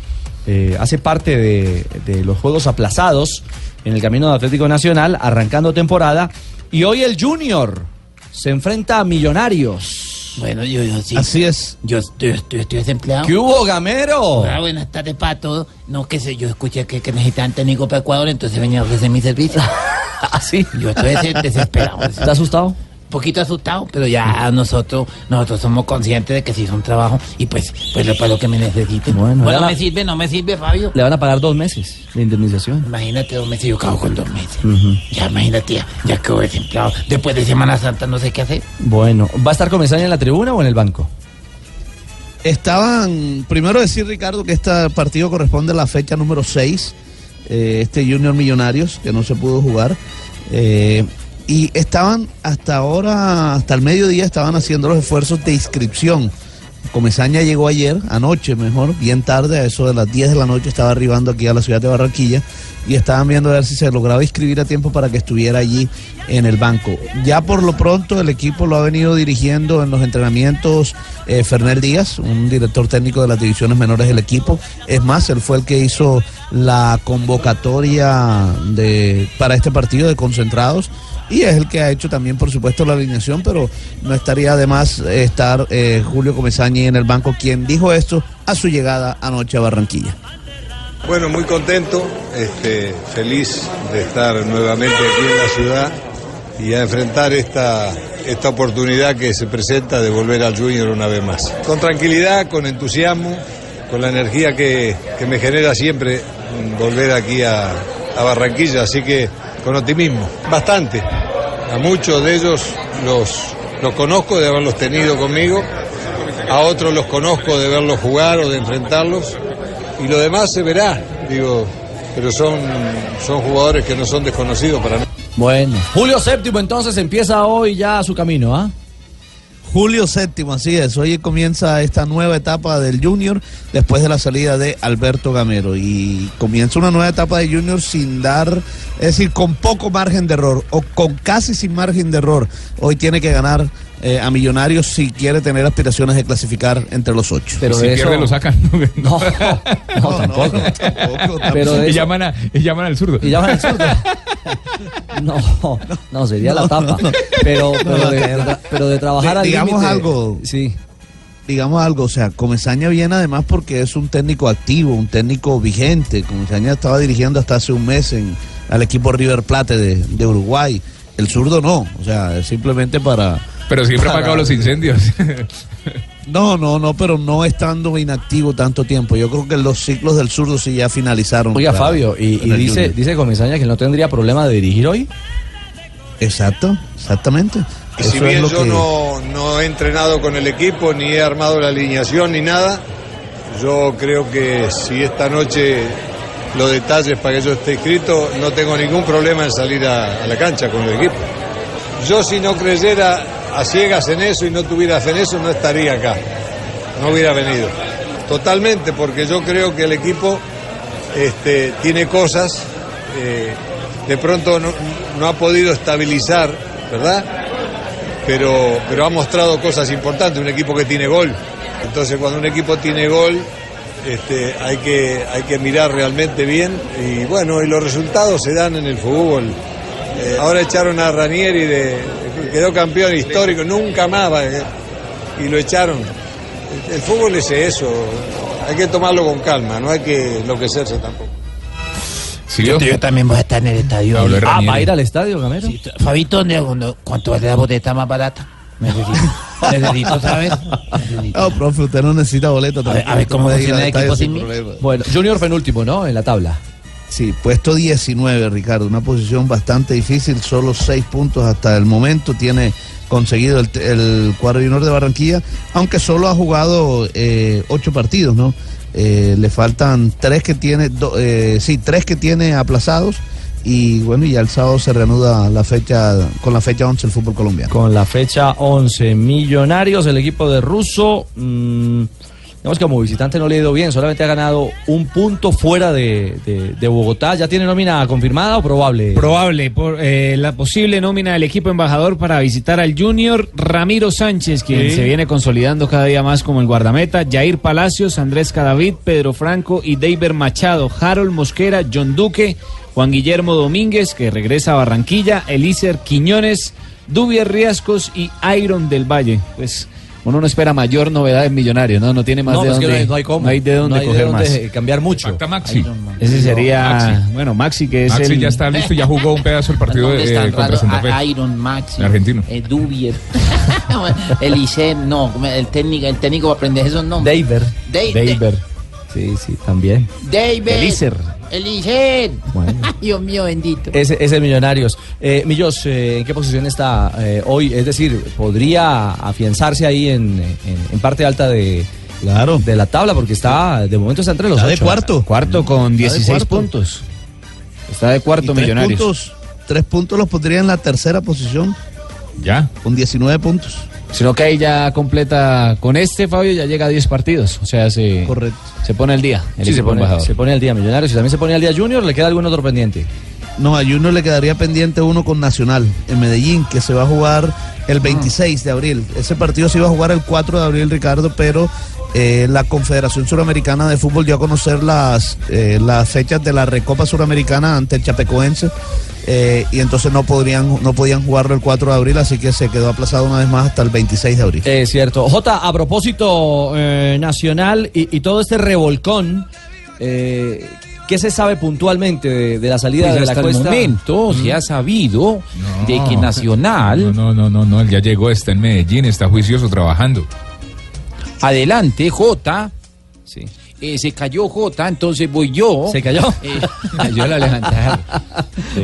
Eh, hace parte de, de los juegos aplazados en el camino de Atlético Nacional, arrancando temporada. Y hoy el Junior se enfrenta a Millonarios. Bueno, yo, yo sí. Así es. Yo estoy, estoy, estoy desempleado. ¿Qué hubo, Gamero? Ah, buenas tardes para todos. No, que sé, yo escuché que, que necesitan técnico para Ecuador, entonces venía a ofrecer mi servicio. [LAUGHS] ¿Así? Yo estoy des- desesperado. ¿Estás asustado? Poquito asustado, pero ya nosotros nosotros somos conscientes de que se hizo un trabajo y pues, pues lo, para lo que me necesiten. Bueno, Bueno, me sirve, no me sirve, Fabio. Le van a pagar dos meses de indemnización. Imagínate dos meses, yo cago con dos meses. Ya imagínate, ya, ya quedo desempleado. Después de Semana Santa no sé qué hacer. Bueno, ¿va a estar Comesaña en la tribuna o en el banco? Estaban, primero decir Ricardo que este partido corresponde a la fecha número 6, este Junior Millonarios, que no se pudo jugar. eh, y estaban hasta ahora, hasta el mediodía, estaban haciendo los esfuerzos de inscripción. Comesaña llegó ayer, anoche mejor, bien tarde, a eso de las 10 de la noche, estaba arribando aquí a la ciudad de Barranquilla y estaban viendo a ver si se lograba inscribir a tiempo para que estuviera allí en el banco. Ya por lo pronto el equipo lo ha venido dirigiendo en los entrenamientos eh, Fernel Díaz, un director técnico de las divisiones menores del equipo. Es más, él fue el que hizo la convocatoria de, para este partido de concentrados y es el que ha hecho también, por supuesto, la alineación, pero no estaría de más eh, estar eh, Julio Comesaña en el banco, quien dijo esto a su llegada anoche a Barranquilla. Bueno, muy contento, este, feliz de estar nuevamente aquí en la ciudad y a enfrentar esta, esta oportunidad que se presenta de volver al Junior una vez más. Con tranquilidad, con entusiasmo, con la energía que, me genera siempre volver aquí a Barranquilla, así que con optimismo, bastante. A muchos de ellos los, los conozco de haberlos tenido conmigo, a otros los conozco de verlos jugar o de enfrentarlos y lo demás se verá, digo, pero son, son jugadores que no son desconocidos para mí. Bueno, Julio Séptimo entonces empieza hoy ya su camino, ¿ah? Julio séptimo, así es. Hoy comienza esta nueva etapa del Junior después de la salida de Alberto Gamero. Y comienza una nueva etapa de Junior sin dar, es decir, con poco margen de error o con casi sin margen de error. Hoy tiene que ganar eh, a Millonarios si quiere tener aspiraciones de clasificar entre los ocho. Pero si pierde lo sacan. No, [LAUGHS] no, tampoco. Pero de y, eso- llaman a- y llaman al zurdo. Y llaman al zurdo. [LAUGHS] No, no, sería la tapa. Pero, pero, de, pero de trabajar al digamos algo. Sí. Digamos algo, o sea, Comesaña viene además porque es un técnico activo, un técnico vigente. Comesaña estaba dirigiendo hasta hace un mes en, al equipo River Plate de, de Uruguay. El zurdo no, o sea, es simplemente para. Pero siempre ha apagado los incendios. [LAUGHS] No, no, no, pero no estando inactivo tanto tiempo. Yo creo que los ciclos del zurdo sí ya finalizaron. Oiga, para- Fabio, y, y dice, Junior. dice Comesaña que no tendría problema de dirigir hoy. Exacto, exactamente. Y si Eso bien lo yo que- no, no he entrenado con el equipo, ni he armado la alineación, ni nada, yo creo que si esta noche los detalles para que yo esté inscrito, no tengo ningún problema en salir a, a la cancha con el equipo. Yo si no creyera a ciegas en eso y no tuviera fe en eso, no estaría acá, no hubiera venido. Totalmente, porque yo creo que el equipo este, tiene cosas, eh, de pronto no, no ha podido estabilizar, ¿verdad? Pero, pero ha mostrado cosas importantes, un equipo que tiene gol. Entonces cuando un equipo tiene gol, este, hay, que, hay que mirar realmente bien y bueno, y los resultados se dan en el fútbol. Eh, ahora echaron a Ranieri, de, quedó campeón histórico, nunca más, va, y lo echaron. El, el fútbol es eso, hay que tomarlo con calma, no hay que enloquecerse tampoco. Yo, yo también voy a estar en el estadio. Ah, ¿va a ir al estadio, Gamero? Sí, Fabito, ¿dónde- ¿cuánto vale la boleta más barata? Necesito, [LAUGHS] necesito ¿sabes? No, profe, usted no necesita boleto. A ver- a ver cómo funciona el equipo sin sin mí. problema. Bueno, Junior penúltimo, ¿no? En la tabla. Sí, puesto 19, Ricardo, una posición bastante difícil, solo 6 puntos hasta el momento tiene conseguido el, el cuadro de Barranquilla, aunque solo ha jugado 8 partidos, ¿no? Eh, le faltan 3 que tiene, eh, sí, tres que tiene aplazados y bueno, ya el sábado se reanuda la fecha, con la fecha 11 el fútbol colombiano. Con la fecha 11, Millonarios, el equipo de Russo. mm, digamos que como visitante no le ha ido bien, solamente ha ganado un punto fuera de, de- de Bogotá. ¿Ya tiene nómina confirmada o probable? Probable, por eh, la posible nómina del equipo embajador para visitar al Junior, Ramiro Sánchez, quien Sí. se viene consolidando cada día más como el guardameta, Jair Palacios, Andrés Cadavid, Pedro Franco y David Machado, Harold Mosquera, John Duque, Juan Guillermo Domínguez, que regresa a Barranquilla, Elícer Quiñones, Dubier Riascos y Iron del Valle. Pues uno no espera mayor novedad en Millonarios, ¿no? No tiene más No, de pues que dónde, no hay- no hay cómo. no hay de dónde No hay de coger dónde más. cambiar mucho. Maxi. Ese sería, Maxi. bueno, Maxi, que es Maxi el... ya está listo, ya jugó un pedazo del partido ¿Dónde de, eh, el contra? Santa Fe. Iron Max. El argentino. Eh, Dubier. [LAUGHS] Eliseo, no, el técnico, el técnico va a aprender esos nombres. David. David. David. Sí, sí, también. David. Eliseo. Bueno. [LAUGHS] Dios mío bendito. Ese, ese Millonarios. Eh, Millos, eh, ¿en qué posición está eh, hoy? Es decir, ¿podría afianzarse ahí en, en- en parte alta de, de la tabla? Porque está, de momento está entre los Está de cuarto. Cuarto con Está de 16 cuarto. puntos. Está de cuarto Y tres Millonarios. Puntos, tres puntos los pondría en la tercera posición. Ya. Con 19 puntos. Sino que ahí ya completa con este, Fabio, ya llega a 10 partidos. O sea, se, se pone el día. El Sí, se pone, embajador. se pone al día Millonarios y también se pone al día Junior. ¿Le queda algún otro pendiente? No, a Junior le quedaría pendiente uno con Nacional en Medellín, que se va a jugar el 26 de abril. Ese partido se iba a jugar el 4 de abril, Ricardo, pero eh, la Confederación Suramericana de Fútbol dio a conocer las, eh, las fechas de la Recopa Suramericana ante el Chapecoense. eh, y entonces no podrían no podían jugarlo el 4 de abril, así que se quedó aplazado una vez más hasta el 26 de abril. Es cierto. Jota, a propósito eh, nacional y, y todo este revolcón, ¿qué se sabe puntualmente de, de la salida Pues de la hasta el cuesta? momento se ha sabido de que Nacional No, no, no, no, no, él ya llegó, está en Medellín, está juicioso trabajando. Adelante, J. Sí. Eh, se cayó J, entonces voy yo. ¿Se cayó? Eh, [LAUGHS] cayó la levantada.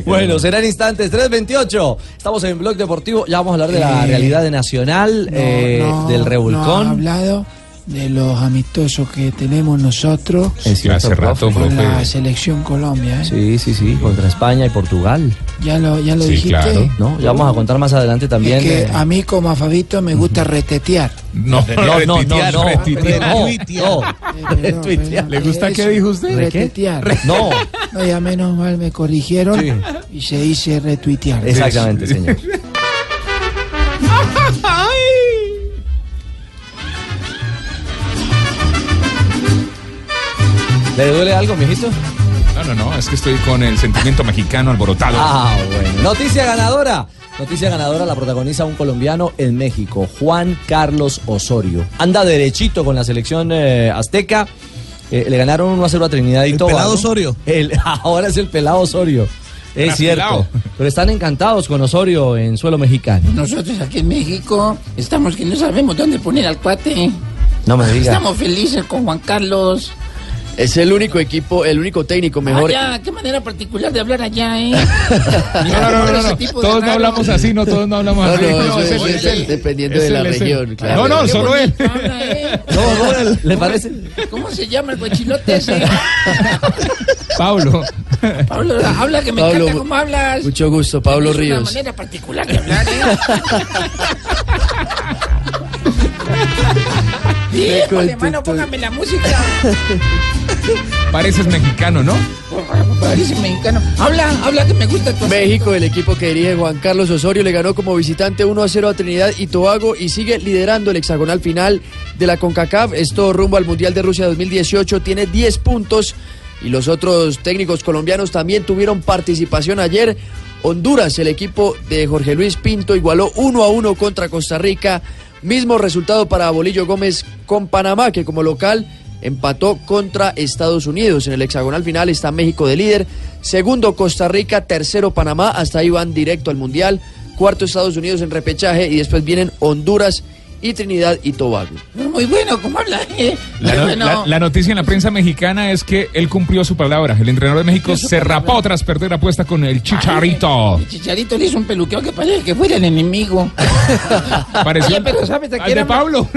Bueno, serán instantes 3.28. Estamos en Blog Deportivo. Ya vamos a hablar de la Eh, realidad de Nacional, eh, no, del No ha revolcón. hablado de los amistosos que tenemos nosotros Es cierto, hace rato, con profe. la selección Colombia. ¿eh? Sí, sí, sí, contra España y Portugal. Ya lo, ya lo Sí, dijiste. claro. ¿no? Ya vamos a contar más adelante también. Es que eh, a mí como a Fabito me gusta retetear. No, [LAUGHS] no, no, no, retuitear, no, retuitear. no, no. Perdón, perdón. ¿Le gusta qué dijo usted? Retetear. No. No, ya menos mal me corrigieron Sí. y se dice retuitear. Exactamente, señor. [LAUGHS] ¿Le duele algo, mijito? No, no, no, es que estoy con el sentimiento mexicano alborotado. Ah, bueno. Noticia ganadora. Noticia ganadora la protagoniza un colombiano en México, Juan Carlos Osorio. Anda derechito con la selección eh, azteca. Eh, le ganaron 1 a 0 a Trinidad y El Tobago. pelado Osorio. El- [LAUGHS] ahora es el pelado Osorio. Es cierto. pelado. Pero están encantados con Osorio en suelo mexicano. Nosotros aquí en México estamos que no sabemos dónde poner al cuate. No me diga. Estamos felices con Juan Carlos. Es el único equipo, el único técnico mejor. Allá, qué manera particular de hablar allá, ¿eh? [LAUGHS] No, no, no, no, no. Todos no hablamos así, no, todos no hablamos No, así. no, es dependiendo Es de la región. claro. No, no, solo él. ¿Le parece? ¿Cómo se llama el guachilote ese? [LAUGHS] Pablo. Pablo, habla que me Pablo, encanta cómo hablas. Mucho gusto, Pablo Es una Ríos. manera particular de hablar, ¿eh? [LAUGHS] Híjole, mano, póngame la música. [LAUGHS] Pareces mexicano, ¿no? Parece mexicano. Habla, habla que me gusta tu México, el equipo que dirige Juan Carlos Osorio, le ganó como visitante 1 a 0 a Trinidad y Tobago y sigue liderando el hexagonal final de la CONCACAF. Esto rumbo al Mundial de Rusia 2018, tiene 10 puntos y los otros técnicos colombianos también tuvieron participación ayer. Honduras, el equipo de Jorge Luis Pinto, igualó 1 a 1 contra Costa Rica. Mismo resultado para Bolillo Gómez con Panamá, que como local empató contra Estados Unidos. En el hexagonal final está México de líder, segundo Costa Rica, tercero Panamá, hasta ahí van directo al Mundial, cuarto Estados Unidos en repechaje. Y después vienen Honduras y Trinidad y Tobago. Muy bueno, ¿cómo habla? [LAUGHS] ¿eh? La, no- Bueno. la- la noticia en la prensa mexicana es que él cumplió su palabra. El entrenador de México se rapó tras perder apuesta con el Chicharito. Chicharito le hizo un peluqueo que parece que fuera el enemigo. [LAUGHS] Pareció Oye, pero ¿sabes a al quién de Pablo.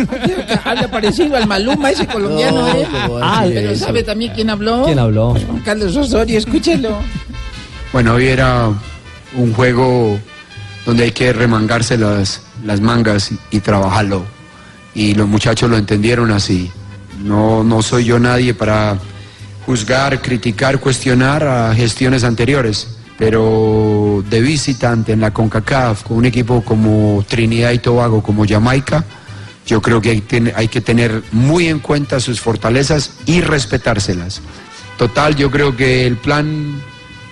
Habla parecido al Maluma, ese colombiano, No, ¿eh? ¿cómo va a Ah, pero eso? ¿sabe también quién habló? ¿Quién habló? Pues Juan Carlos Osorio, escúchelo. Bueno, hoy era un juego donde hay que remangarse las, las mangas y, trabajarlo. Y los muchachos lo entendieron así. No, no soy yo nadie para juzgar, criticar, cuestionar a gestiones anteriores. Pero de visitante en la CONCACAF, con un equipo como Trinidad y Tobago, como Jamaica, yo creo que hay, hay que tener muy en cuenta sus fortalezas y respetárselas. Total, yo creo que el plan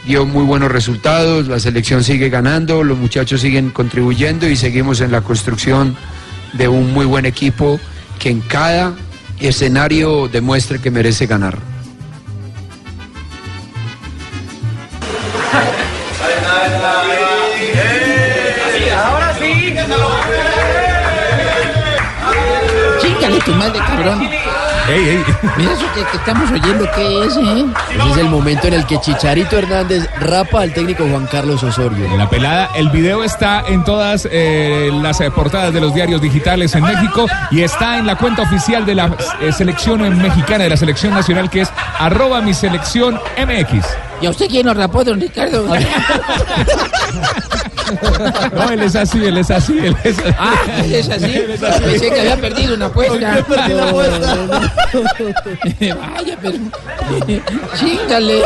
dio muy buenos resultados, la selección sigue ganando, los muchachos siguen contribuyendo y seguimos en la construcción de un muy buen equipo que en cada escenario demuestre que merece ganar. Ahora sí. Tu madre, cabrón. Mira eso que, que estamos oyendo, ¿qué es, eh? Ese es el momento en el que Chicharito Hernández rapa al técnico Juan Carlos Osorio. La pelada, el video está en todas eh, las eh, portadas de los diarios digitales en México y está en la cuenta oficial de la eh, selección mexicana, de la selección nacional, que es arroba mi selección MX. ¿Y a usted quién lo rapó, don Ricardo? [LAUGHS] No, él es así, él es así, él es así. Ah, él es así. Pensé que había perdido una apuesta. [LAUGHS] Vaya, pero. [LAUGHS] Chíngale.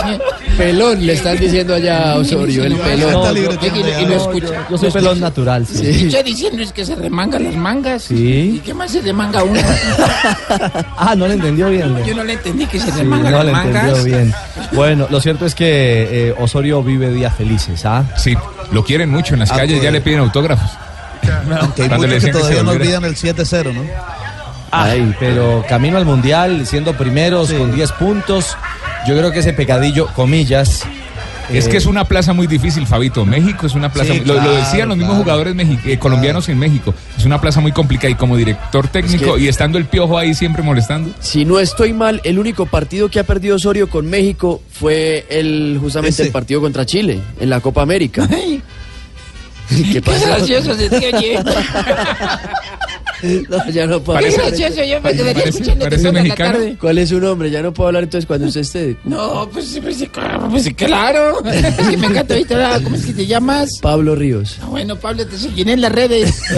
Pelón, le están diciendo allá a Osorio, el pelón. No, yo- y, y lo escucha. Yo soy pelón natural, sí. Lo escuché diciendo es que se remanga las mangas. Sí. ¿Y qué más se remanga uno? [LAUGHS] Ah, no le entendió bien. Yo no le entendí que se Sí, remanga no las le mangas. entendió bien. Bueno, lo cierto es que eh, Osorio vive días felices, ¿ah? Sí, lo quieren mucho en las Ah, calles, pues. ya le piden autógrafos. Aunque hay muchos que todavía no olvidan el 7-0, ¿no? Ay, pero camino al mundial, siendo primeros con 10 puntos. Yo creo que ese pecadillo, comillas. Es eh, que es una plaza muy difícil, Fabito. México es una plaza. Sí, muy- lo, lo claro, decían los mismos jugadores eh, colombianos en México. Es una plaza muy complicada y como director técnico que- y estando el piojo ahí siempre molestando. Si no estoy mal, el único partido que ha perdido Osorio con México fue el justamente Ese. el partido contra Chile en la Copa América. [LAUGHS] ¿Qué Qué gracioso se. [LAUGHS] [LAUGHS] No, ya no puedo Qué hablar. gracioso, yo me quedaría Parece- parece mexicano. tarde. ¿Cuál es su nombre? Ya no puedo hablar entonces cuando usted esté. No, pues, pues, pues, claro. Es que me encanta ahorita. ¿Cómo es que te llamas? Pablo Ríos. Ah, Bueno, Pablo, te seguiré en las redes. [LAUGHS]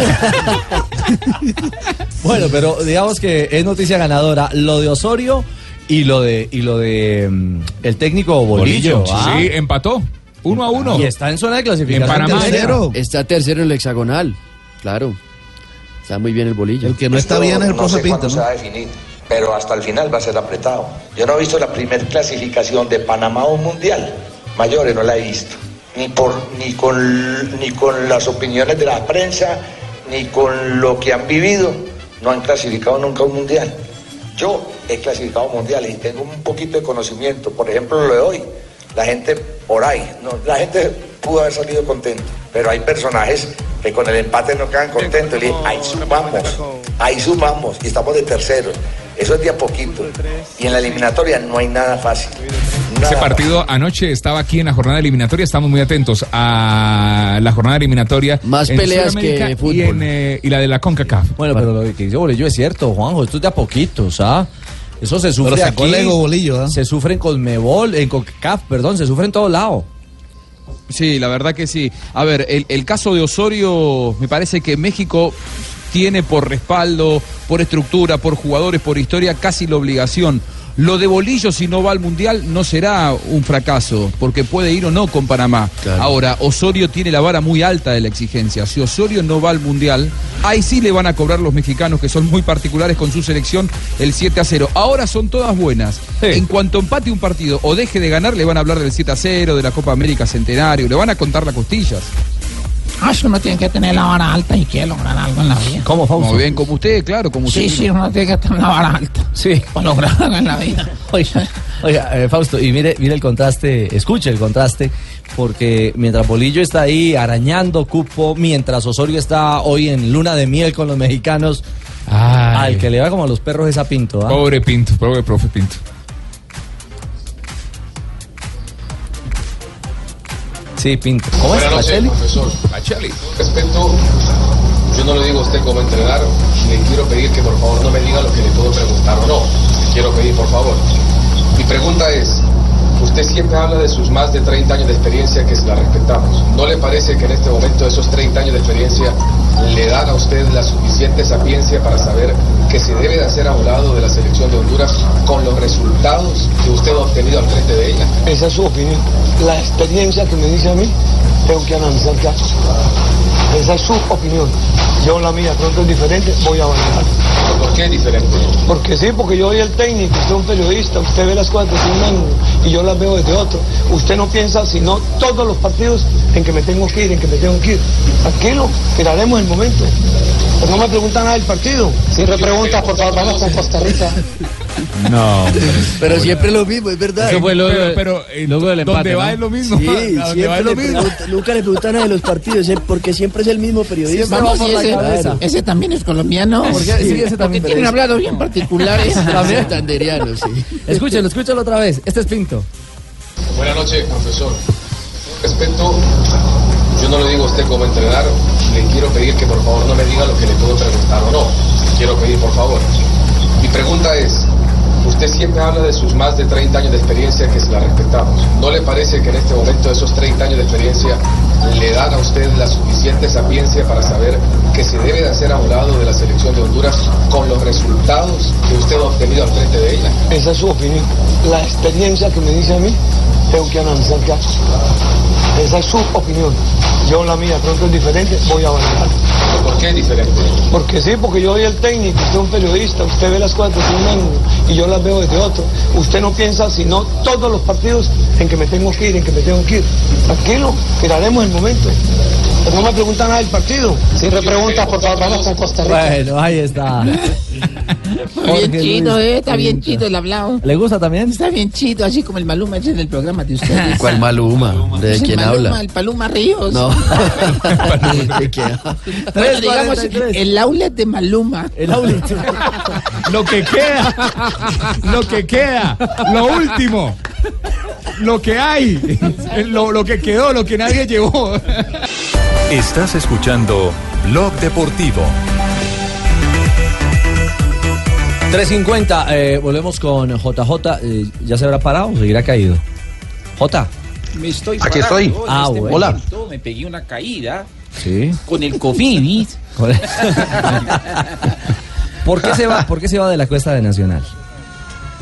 Bueno, pero digamos que es noticia ganadora lo de Osorio y lo de y lo de mm, el técnico Bolillo. ¿ah? Sí, empató. Uno a uno. Y está en zona de clasificación. En Panamá. tercero. Está tercero en el hexagonal. Claro. Está muy bien el bolillo. El que no está Esto bien es el no profe sé Pinto, cuándo se ¿no? va a definir, pero hasta el final va a ser apretado. Yo no he visto la primer clasificación de Panamá a un mundial. Mayores no la he visto. Ni, por, ni, con, ni con las opiniones de la prensa, ni con lo que han vivido. No han clasificado nunca a un mundial. Yo he clasificado a mundiales y tengo un poquito de conocimiento. Por ejemplo, lo de hoy. La gente por ahí, no, la gente pudo haber salido contento. Pero hay personajes que con el empate no quedan contentos. Y ahí sumamos, ahí sumamos y estamos de tercero. Eso es de a poquito. Y en la eliminatoria no hay nada fácil. Ese partido anoche estaba aquí en la jornada eliminatoria. Estamos muy atentos a la jornada eliminatoria. Más en peleas Sudamérica que fútbol. Y, en, eh, y la de la CONCACAF. Bueno, pero lo que dice Bolillo es cierto, Juanjo, esto es de a poquitos, ¿ah? Eso se sufre Pero aquí. Bolillo, ¿ah? Se sufre en Conmebol, en CONCACAF, perdón, se sufre en todos lados. Sí, la verdad que sí. A ver, el, el caso de Osorio, me parece que México tiene por respaldo, por estructura, por jugadores, por historia, casi la obligación. Lo de Bolillo, si no va al Mundial, no será un fracaso, porque puede ir o no con Panamá. Ahora, Osorio tiene la vara muy alta de la exigencia. Si Osorio no va al Mundial, ahí sí le van a cobrar los mexicanos, que son muy particulares con su selección, el 7 a 0. Ahora son todas buenas. En cuanto empate un partido o deje de ganar, le van a hablar del 7 a 0, de la Copa América Centenario, le van a contar las costillas. Ah, eso uno tiene que tener la vara alta y quiere lograr algo en la vida. ¿Cómo, Como bien, como usted, claro, como usted. Sí, sí, uno tiene que tener la vara alta. Sí. Para lograr algo en la vida. [LAUGHS] Oiga, oiga, eh, Fausto, y mire, mire el contraste, escuche el contraste, porque mientras Bolillo está ahí arañando cupo, mientras Osorio está hoy en luna de miel con los mexicanos, al que le va como a los perros esa Pinto, ¿ah? Pobre Pinto, pobre profe Pinto. Sí, Pinto. ¿Cómo es? Buenas noches, ¿Pacheli? profesor. Respeto, yo no le digo a usted cómo entrenar, le quiero pedir que por favor no me diga lo que le puedo preguntar o no. Le quiero pedir, por favor. Mi pregunta es, usted siempre habla de sus más de 30 años de experiencia que la respetamos. ¿No le parece que en este momento esos 30 años de experiencia le dan a usted la suficiente sapiencia para saber que se debe de hacer a un lado de la selección de Honduras con los resultados que usted ha obtenido al frente de ella? Esa es su opinión. La experiencia que me dice a mí, tengo que analizar casos. Esa es su opinión. Yo la mía pronto es diferente, voy a valorar. ¿Por qué es diferente? Porque sí, porque yo soy el técnico, usted es un periodista, usted ve las cosas desde un ángulo y yo las veo desde otro. Usted no piensa sino todos los partidos en que me tengo que ir, en que me tengo que ir. Tranquilo, miraremos el momento. Pero no me preguntan nada del partido. Si me preguntas, por favor, vamos con Costa Rica. No. [LAUGHS] Pero siempre lo mismo, es verdad. Eso fue lo- Pero- pero, eh, luego del empate, donde va ¿no? es lo mismo. Sí, [LAUGHS] A siempre va es lo le mismo. nunca le preguntan nada de los partidos, ¿eh? porque siempre es el mismo periodista. Vamos, ese, también es colombiano. ¿Por qué? Sí, ese también, Porque tienen hablado bien particulares. [LAUGHS] También santanderiano, sí. Escúchelo, escúchelo otra vez. Este es Pinto. Buenas noches, profesor. Respeto, yo no le digo a usted cómo entrenar, le quiero pedir que por favor no me diga lo que le puedo preguntar o no. Le quiero pedir, por favor. Mi pregunta es, usted siempre habla de sus más de 30 años de experiencia que se la respetamos. ¿No le parece que en este momento esos 30 años de experiencia le dan a usted la suficiente sapiencia para saber que se debe de hacer a un lado de la selección de Honduras con los resultados que usted ha obtenido al frente de ella? Esa es su opinión. La experiencia que me dice a mí, tengo que analizar casos. Esa es su opinión. Yo la mía pronto es diferente, voy a valorar. ¿Por qué es diferente? Porque sí, porque yo soy el técnico, usted es un periodista, usted ve las cosas desde un ángulo y yo las veo desde otro. Usted no piensa sino todos los partidos en que me tengo que ir, en que me tengo que ir. Tranquilo, miraremos el momento. Pero no me preguntan nada del partido. Si me preguntas, por favor, vamos con Costa Rica. Bueno, ahí está. [LAUGHS] [LAUGHS] Está bien chido, eh, está bien chido el hablado. ¿Le gusta también? Está bien chido, así como el Maluma ese del programa de ustedes. [LAUGHS] ¿Cuál Maluma? ¿De el quién Maluma, habla? El Paluma Ríos. No. [LAUGHS] ¿De quién habla? Bueno, digamos, 3:43. el outlet de Maluma. El outlet. Lo que queda, lo que queda, lo último, lo que hay, lo, lo que quedó, lo que nadie llevó. Estás escuchando Blog Deportivo. 3.50, eh, volvemos con JJ. eh, ¿Ya se habrá parado o seguirá caído? J. Me estoy Aquí parando. estoy. En Ah, este bueno. momento Me pegué una caída Sí. con el COVID. [LAUGHS] ¿Por qué se va, por qué se va de la cuesta de Nacional?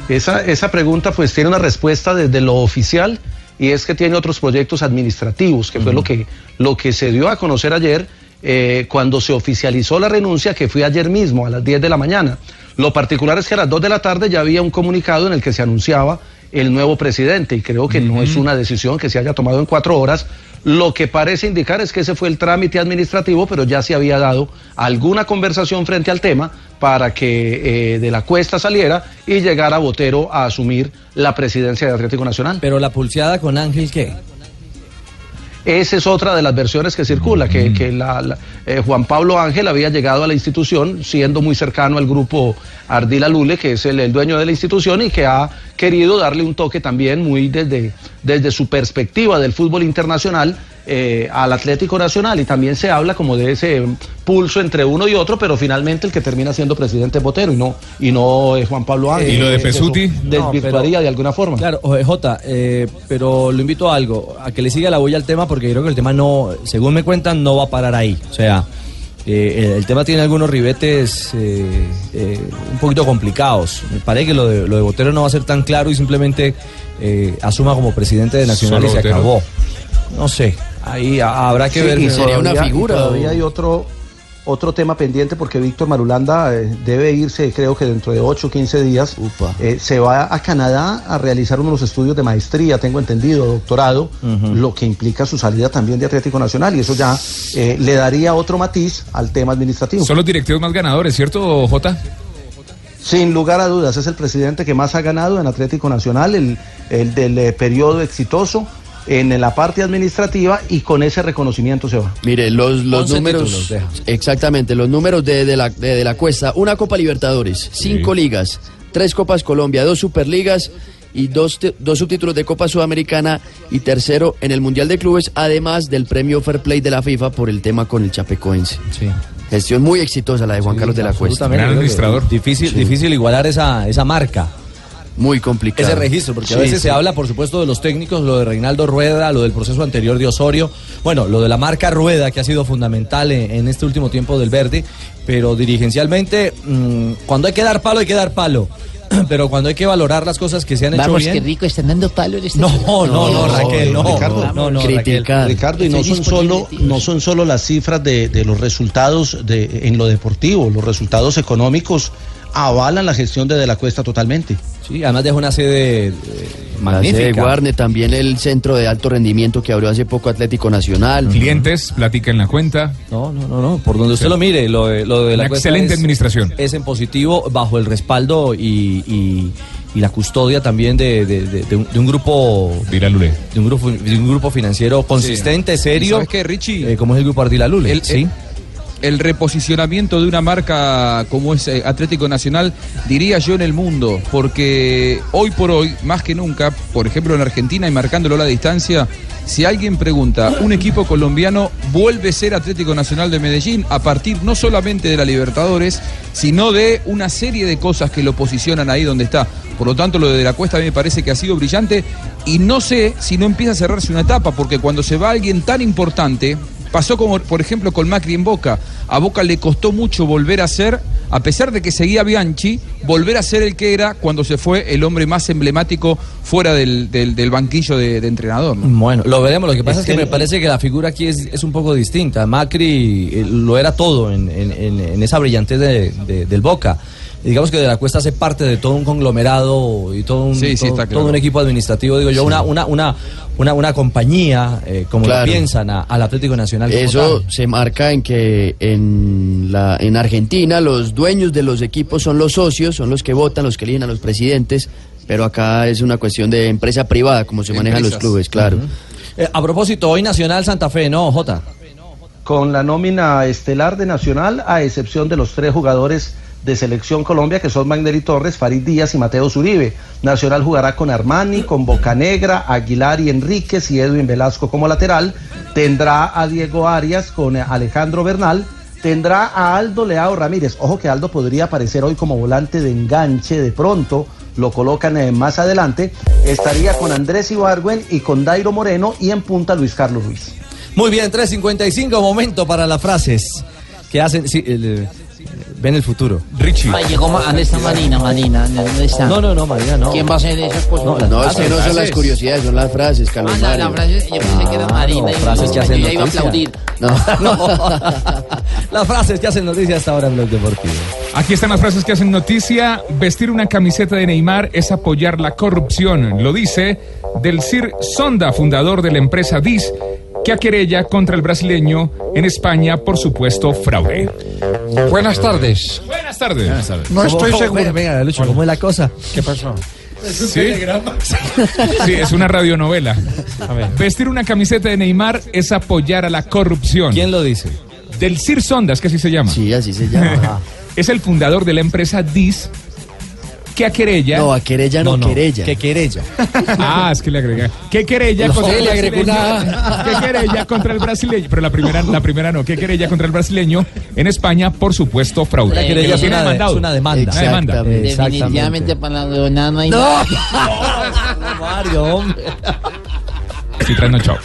Esa, esa pregunta pues tiene una respuesta desde lo oficial y es que tiene otros proyectos administrativos, que fue lo que, lo que se dio a conocer ayer eh, cuando se oficializó la renuncia, que fue ayer mismo a las 10 de la mañana. Lo particular es que a las 2 de la tarde ya había un comunicado en el que se anunciaba el nuevo presidente y creo que no es una decisión que se haya tomado en cuatro horas. Lo que parece indicar es que ese fue el trámite administrativo, pero ya se había dado alguna conversación frente al tema para que eh, de la cuesta saliera y llegara Botero a asumir la presidencia de Atlético Nacional. Pero la pulseada con Ángel, ¿qué? Esa es otra de las versiones que circula, que, que la- la- eh, Juan Pablo Ángel había llegado a la institución siendo muy cercano al grupo Ardila Lule, que es el, el dueño de la institución y que ha querido darle un toque también muy desde, desde su perspectiva del fútbol internacional eh, al Atlético Nacional y también se habla como de ese pulso entre uno y otro, pero finalmente el que termina siendo presidente es Botero y no, y no es Juan Pablo Ángel. ¿Y lo de Eso Pesuti? Desvirtuaría de alguna forma. Claro, oye, Jota, eh, pero lo invito a algo, a que le siga la huella al tema, porque creo que el tema no, según me cuentan, no va a parar ahí. O sea, eh, el, el tema tiene algunos ribetes eh, eh, un poquito complicados. Me parece que lo de, lo de Botero no va a ser tan claro y simplemente eh, asuma como presidente de Nacional Solo y se Botero. acabó. No sé, ahí habrá que Sí, ver. y todavía- y Todavía hay otro, otro tema pendiente porque Víctor Marulanda eh, debe irse, creo que dentro de 8 o 15 días. Eh, se va a Canadá a realizar unos estudios de maestría, tengo entendido, doctorado, lo que implica su salida también de Atlético Nacional y eso ya eh, le daría otro matiz al tema administrativo. Son los directivos más ganadores, ¿cierto, Jota? Sin lugar a dudas, es el presidente que más ha ganado en Atlético Nacional, el, el del eh, periodo exitoso en la parte administrativa y con ese reconocimiento se va. Mire, los, los 11 números. deja. Exactamente, los números de, de la, de, de la cuesta. Una Copa Libertadores, cinco ligas, tres Copas Colombia, dos Superligas y dos, te- dos subtítulos de Copa Sudamericana y tercero en el Mundial de Clubes, además del premio Fair Play de la FIFA por el tema con el Chapecoense. Gestión muy exitosa la de Juan Carlos de la Cuesta. Creo que Difícil, Sí. difícil igualar esa, esa marca. Muy complicado. Ese registro, porque a veces sí. se habla, por supuesto, de los técnicos, lo de Reinaldo Rueda, lo del proceso anterior de Osorio, bueno, lo de la marca Rueda, que ha sido fundamental en, en este último tiempo del Verde, pero dirigencialmente, mm, cuando hay que dar palo, hay que dar palo. [CLEARS THROAT] Pero cuando hay que valorar las cosas que se han Vamos, hecho qué bien. rico, están dando palo en este No, no, no, Raquel, no. Ricardo, no, no, Raquel. Ricardo, y no son solo, no son solo las cifras de, de los resultados de, en lo deportivo, los resultados económicos avalan la gestión de De la Cuesta totalmente. Sí, además deja una sede eh, La sede de magnífica. Guarne, también el centro de alto rendimiento que abrió hace poco Atlético Nacional. Clientes, platica en la cuenta. No, no, no, no. Por donde usted lo mire, lo de, lo de la Una excelente es- administración. Es en positivo, bajo el respaldo y, y- y la custodia también de, de- de- de un, de un grupo. De un grupo, de un grupo financiero consistente, ¿Y serio. sabes qué, Richie? eh, como es el grupo Ardila Lule. El- sí. el reposicionamiento de una marca como es eh, Atlético Nacional, diría yo, en el mundo, porque hoy por hoy, más que nunca, por ejemplo en Argentina y marcándolo a la distancia, si alguien pregunta, un equipo colombiano vuelve a ser Atlético Nacional de Medellín a partir no solamente de la Libertadores, sino de una serie de cosas que lo posicionan ahí donde está. Por lo tanto, lo de la cuesta a mí me parece que ha sido brillante y no sé si no empieza a cerrarse una etapa, porque cuando se va alguien tan importante, Pasó como, por ejemplo, con Macri en Boca. A Boca le costó mucho volver a ser, a pesar de que seguía Bianchi, volver a ser el que era cuando se fue el hombre más emblemático fuera del, del- del banquillo de, de entrenador. ¿no? Bueno, lo veremos. Lo que pasa es que Este- me parece que la figura aquí es, es un poco distinta. Macri eh, lo era todo en, en- en- en esa brillantez de- de- del Boca. Digamos que de la Cuesta hace parte de todo un conglomerado y todo un, Sí, sí, todo, está claro. todo un equipo administrativo, digo yo, Sí. una, una, una, una, una compañía, eh, como Claro. lo piensan, a- al Atlético Nacional. como Eso tal. se marca en que en, la, en Argentina los dueños de los equipos son los socios, son los que votan, los que eligen a los presidentes, pero acá es una cuestión de empresa privada, como se manejan los clubes, claro. Eh, a propósito, hoy Nacional Santa Fe, ¿no, Jota? Con la nómina estelar de Nacional, a excepción de los tres jugadores de Selección Colombia, que son Magneri Torres, Farid Díaz y Mateo Zuribe. Nacional jugará con Armani, con Bocanegra, Aguilar y Enríquez y Edwin Velasco como lateral. Tendrá a Diego Arias con Alejandro Bernal. Tendrá a Aldo Leao Ramírez. Ojo que Aldo podría aparecer hoy como volante de enganche de pronto. Lo colocan eh, más adelante. Estaría con Andrés Ibargüen y con Dairo Moreno y en punta Luis Carlos Ruiz. Muy bien, 3.55, momento para las frases que hacen, sí, eh, ven el futuro. Richie. Ay, llegó, Ma- ¿dónde está Marina? Marina, ¿dónde está? No, no, no, Marina, no. ¿Quién va a hacer esas cosas? No, no, es que no son las curiosidades, son las frases, Carlos Ah, la, la frase, yo pensé que era Marina. y frases yo, que hacen yo ya iba a noticia. aplaudir. [LAUGHS] [LAUGHS] Las frases que hacen noticia hasta ahora en Blog Deportivo. Aquí están las frases que hacen noticia. Vestir una camiseta de Neymar es apoyar la corrupción. Lo dice Del Sir Sonda, fundador de la empresa DIS, que querella contra el brasileño en España por supuesto fraude. Buenas tardes. Buenas tardes. No estoy ¿Cómo- seguro. Venga, venga, Lucho, ¿cómo es la cosa? ¿Qué pasó? ¿Sí? [LAUGHS] Sí, es una radionovela. Vestir una camiseta de Neymar es apoyar a la corrupción. ¿Quién lo dice? Del Sir Sondas, que así se llama. Sí, así se llama. [LAUGHS] es el fundador de la empresa DIS que a querella. No, a querella no, querella. Que querella. [LAUGHS] Ah, es que le agregué. ¿Qué querella No, contra el brasileño? [LAUGHS] ¿Qué querella contra el brasileño? Pero la primera, la primera no. ¿Qué querella contra el brasileño? En España, por supuesto, fraude. La querella es una es una demanda. Una demanda. Definitivamente para la no hay No. nada. Mario, hombre. Sí, trasnochado.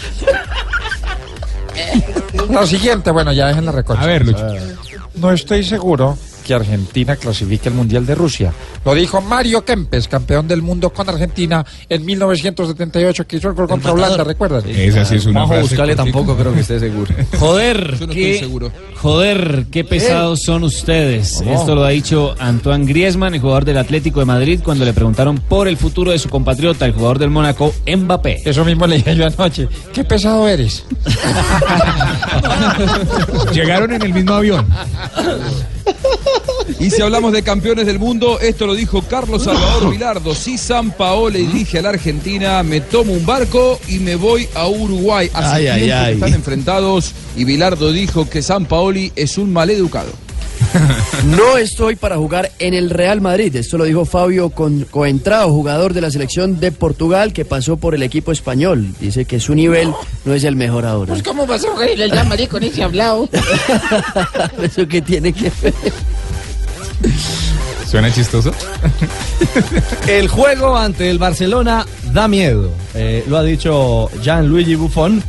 Lo siguiente, bueno, ya es en la recocha. A ver, Lucho. No estoy seguro que Argentina clasifique el Mundial de Rusia. Lo dijo Mario Kempes, campeón del mundo con Argentina en 1978, que hizo el gol contra Holanda, ¿recuerdas? Esa sí es una frase Buscale cortica. tampoco creo que esté seguro. Joder, [LAUGHS] Yo no qué, estoy seguro. joder, qué pesados son ustedes. ¿Cómo? Esto lo ha dicho Antoine Griezmann, el jugador del Atlético de Madrid, cuando le preguntaron por el futuro de su compatriota, el jugador del Mónaco, Mbappé. Eso mismo le dije yo anoche. Qué pesado eres. [LAUGHS] Llegaron en el mismo avión. [LAUGHS] [LAUGHS] Y si hablamos de campeones del mundo, esto lo dijo Carlos Salvador Vilardo. Si San Paolo dirige a la Argentina, me tomo un barco y me voy a Uruguay. Hace Ay, ay, tiempo que ay. están enfrentados y Vilardo dijo que San Paoli es un maleducado. No estoy para jugar en el Real Madrid. Esto lo dijo Fabio Con- Coentrao, jugador de la selección de Portugal que pasó por el equipo español. Dice que su nivel no es el mejor ahora. Pues, ¿cómo vas a jugar el Real Madrid con ese hablado? [LAUGHS] ¿Eso qué tiene que ver? ¿Suena chistoso? El juego ante el Barcelona da miedo. Eh, lo ha dicho Gianluigi Buffon,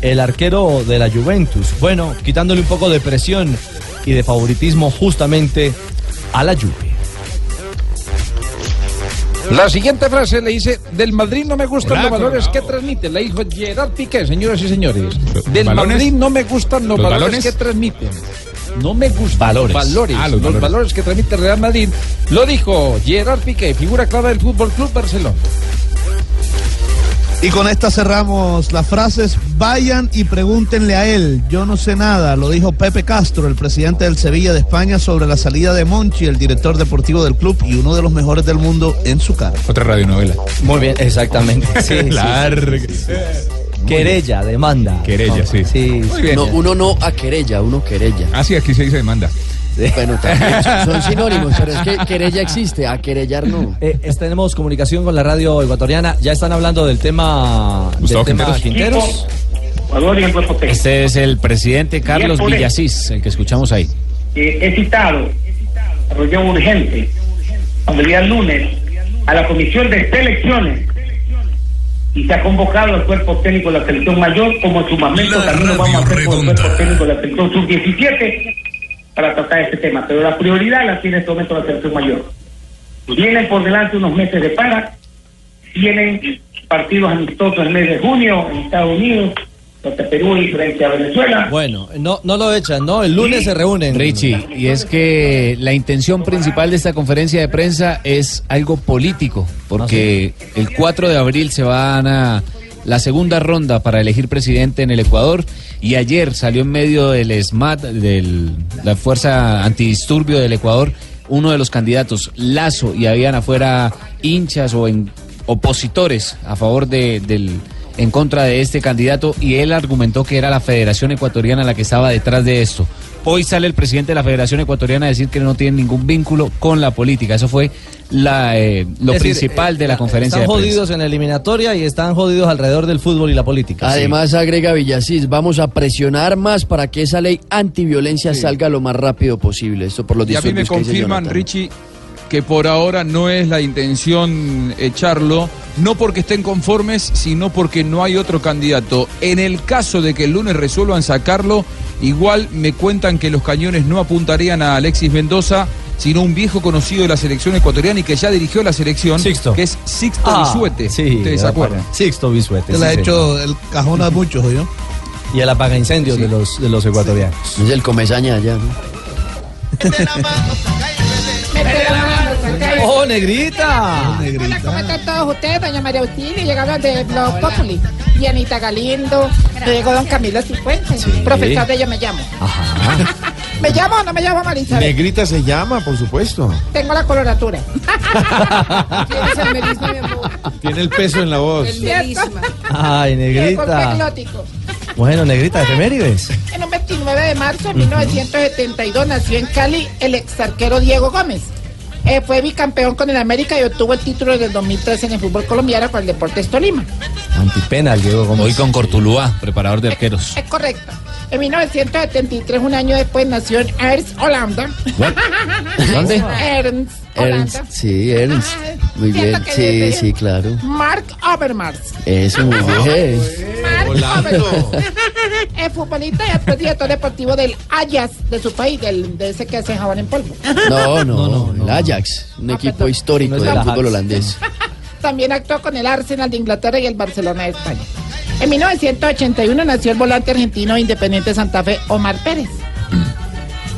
el arquero de la Juventus. Bueno, quitándole un poco de presión y de favoritismo justamente a la Juve. La siguiente frase le dice, del Madrid no me gustan Hola, los valores que transmite. La dijo Gerard Piqué, señoras y señores. Del ¿Balones? Madrid no me gustan los, ¿Los valores, balones? que transmiten. No me gustan Valores. los valores. Ah, los los valores. valores que transmite el Real Madrid. Lo dijo Gerard Piqué, figura clara del Fútbol Club Barcelona. Y con esta cerramos las frases. Vayan y pregúntenle a él. Yo no sé nada. Lo dijo Pepe Castro, el presidente del Sevilla de España, sobre la salida de Monchi, el director deportivo del club y uno de los mejores del mundo en su cara. Otra radionovela. Muy bien, exactamente. [LAUGHS] Sí, sí, Larga. Querella, demanda. Querella, sí. Sí, Muy bien. No, uno no a querella, uno querella. Ah, sí, aquí se dice demanda. Bueno, también son- son sinónimos, pero es que querella existe, a querellar no. Eh, es- tenemos comunicación con la radio ecuatoriana. Ya están hablando del tema, del Gustavo tema Quinteros. Quinteros. Este es el presidente Carlos. Villasís, el que escuchamos ahí. Eh, he citado reunión urgente cuando el día lunes a la comisión de selecciones y se ha convocado al cuerpo técnico de la selección mayor como en su momento La también lo vamos a hacer con el cuerpo técnico de la selección sub-17 para tratar este tema pero la prioridad la tiene en este momento la selección mayor vienen por delante unos meses de para tienen partidos amistosos en el mes de junio en Estados Unidos contra Perú y frente a Venezuela Bueno, no, no lo echan, ¿no? El lunes se reúnen. Richie, y es que la intención principal de esta conferencia de prensa es algo político, porque el 4 de abril se van a la segunda ronda para elegir presidente en el Ecuador y ayer salió en medio del SMAT, de la Fuerza Antidisturbio del Ecuador, uno de los candidatos, Lazo, y habían afuera hinchas o opositores a favor de, del en contra de este candidato y él argumentó que era la Federación Ecuatoriana la que estaba detrás de esto. Hoy sale el presidente de la Federación Ecuatoriana a decir que no tiene ningún vínculo con la política. Eso fue la, eh, lo Es decir, principal eh, de la conferencia Están de jodidos en la eliminatoria y están jodidos alrededor del fútbol y la política. Además, agrega Villasís, vamos a presionar más para que esa ley antiviolencia salga lo más rápido posible. Esto por los Y a mí me confirman. Richie, que por ahora no es la intención echarlo, no porque estén conformes, sino porque no hay otro candidato. En el caso de que el lunes resuelvan sacarlo, igual me cuentan que los cañones no apuntarían a Alexis Mendoza, sino un viejo conocido de la selección ecuatoriana y que ya dirigió la selección, que es Sixto Ah, Bisuete. sí, ¿Ustedes se acuerdan? Sixto Bisuete. Se le sí, ha hecho el cajón a muchos, ¿oyó? Y el apaga incendios de los de los ecuatorianos. Es el comezaña allá, ¿no? Negrita! Hola, ¿cómo están todos ustedes? Doña María Auxilio, llegaron de Blog Populi. Y Anita Galindo, llegó don Camilo Cifuentes. Profesor de Yo Me Llamo. [LAUGHS] ¿Me llamo o no me llamo Marisa? Negrita se llama, por supuesto. Tengo la coloratura. [LAUGHS] Tienes el melisma, mi amor. Tiene el peso en la voz. El melisma. Ay, negrita. Bueno, negrita, efemérides. En un 29 de marzo de 1972 nació en Cali el ex arquero Diego Gómez. Eh, fue bicampeón con el América y obtuvo el título del 2013 en el fútbol colombiano con el Deportes Tolima. Antipenal, Diego Gómez. Hoy con Cortuluá, preparador de arqueros. Es correcto. En 1973, un año después, nació en Ernst, Holanda. [LAUGHS] ¿Dónde? Ernst, Ernst, sí, Ernst. Muy bien, sí, sí, claro. Mark Overmars. Eso, muy bien. Mark Overmars. [LAUGHS] Es futbolista y actual director deportivo del Ajax de su país, del, de ese que hace jabón en polvo. [LAUGHS] No, no, el Ajax, un equipo histórico No es del el fútbol holandés. [LAUGHS] También actuó con el Arsenal de Inglaterra y el Barcelona de España. En 1981 nació el volante argentino Independiente Santa Fe, Omar Pérez.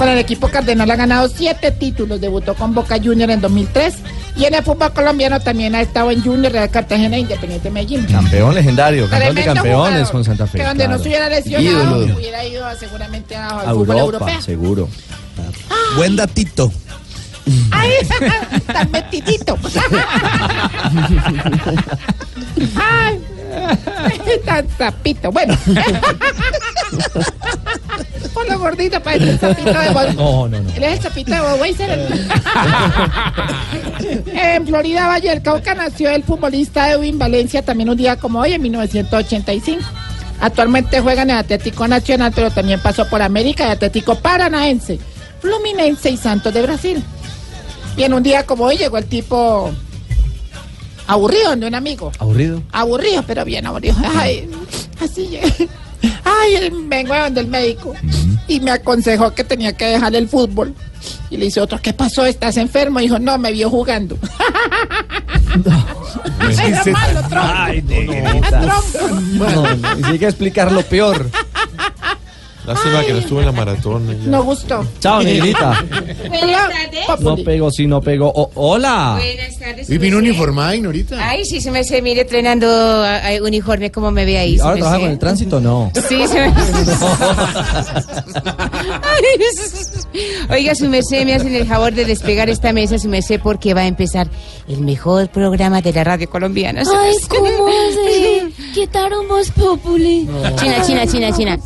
Con el equipo cardenal ha ganado siete títulos. Debutó con Boca Junior en 2003 y en el fútbol colombiano también ha estado en Junior, Real Cartagena e Independiente Medellín. Campeón legendario, campeón de campeones jugador, con Santa Fe. Que donde no se hubiera lesionado, Ídolo. hubiera ido seguramente a- al A fútbol Europa, europeo. seguro. Buen datito. Ay, [LAUGHS] tan metidito. [LAUGHS] Ay, tan zapito. Bueno. [LAUGHS] Por lo gordito parece el zapito de Bob. No, no, no. Él es el zapito de Bob Weiser. En Florida, Valle del Cauca, nació el futbolista Edwin Valencia, también un día como hoy, en 1985. Actualmente juega en el Atlético Nacional, pero también pasó por América y Atlético Paranaense, Fluminense y Santos de Brasil. Y en un día como hoy llegó el tipo aburrido de un amigo. ¿Aburrido? Aburrido, pero bien aburrido. [LAUGHS] Ay, así llegué. Ay, el- vengo del médico y me aconsejó que tenía que dejar el fútbol. Y le dice otro, ¿qué pasó? ¿Estás enfermo? Y dijo, no, me vio jugando. Era malo, tronco. Ay. No, no, y sí hay que explicar lo Lástima que no estuvo en la maratón. No gustó. Chao, negrita. Buenas tardes. No pegó, sí, no pegó. O- hola. Buenas tardes. Y vino uniformada, Ignorita. Ay, sí, se me se mire estrenando ah, uniforme como me ve ahí. ¿Ahora trabaja con el tránsito? No. Sí, se me... [LAUGHS] [LAUGHS] Oiga, su merced, me hacen el favor de despegar esta mesa, su merced, porque va a empezar el mejor programa de la radio colombiana. Ay. [LAUGHS] ¿cómo así? Quitaron Voz Populi. China, China, China, China.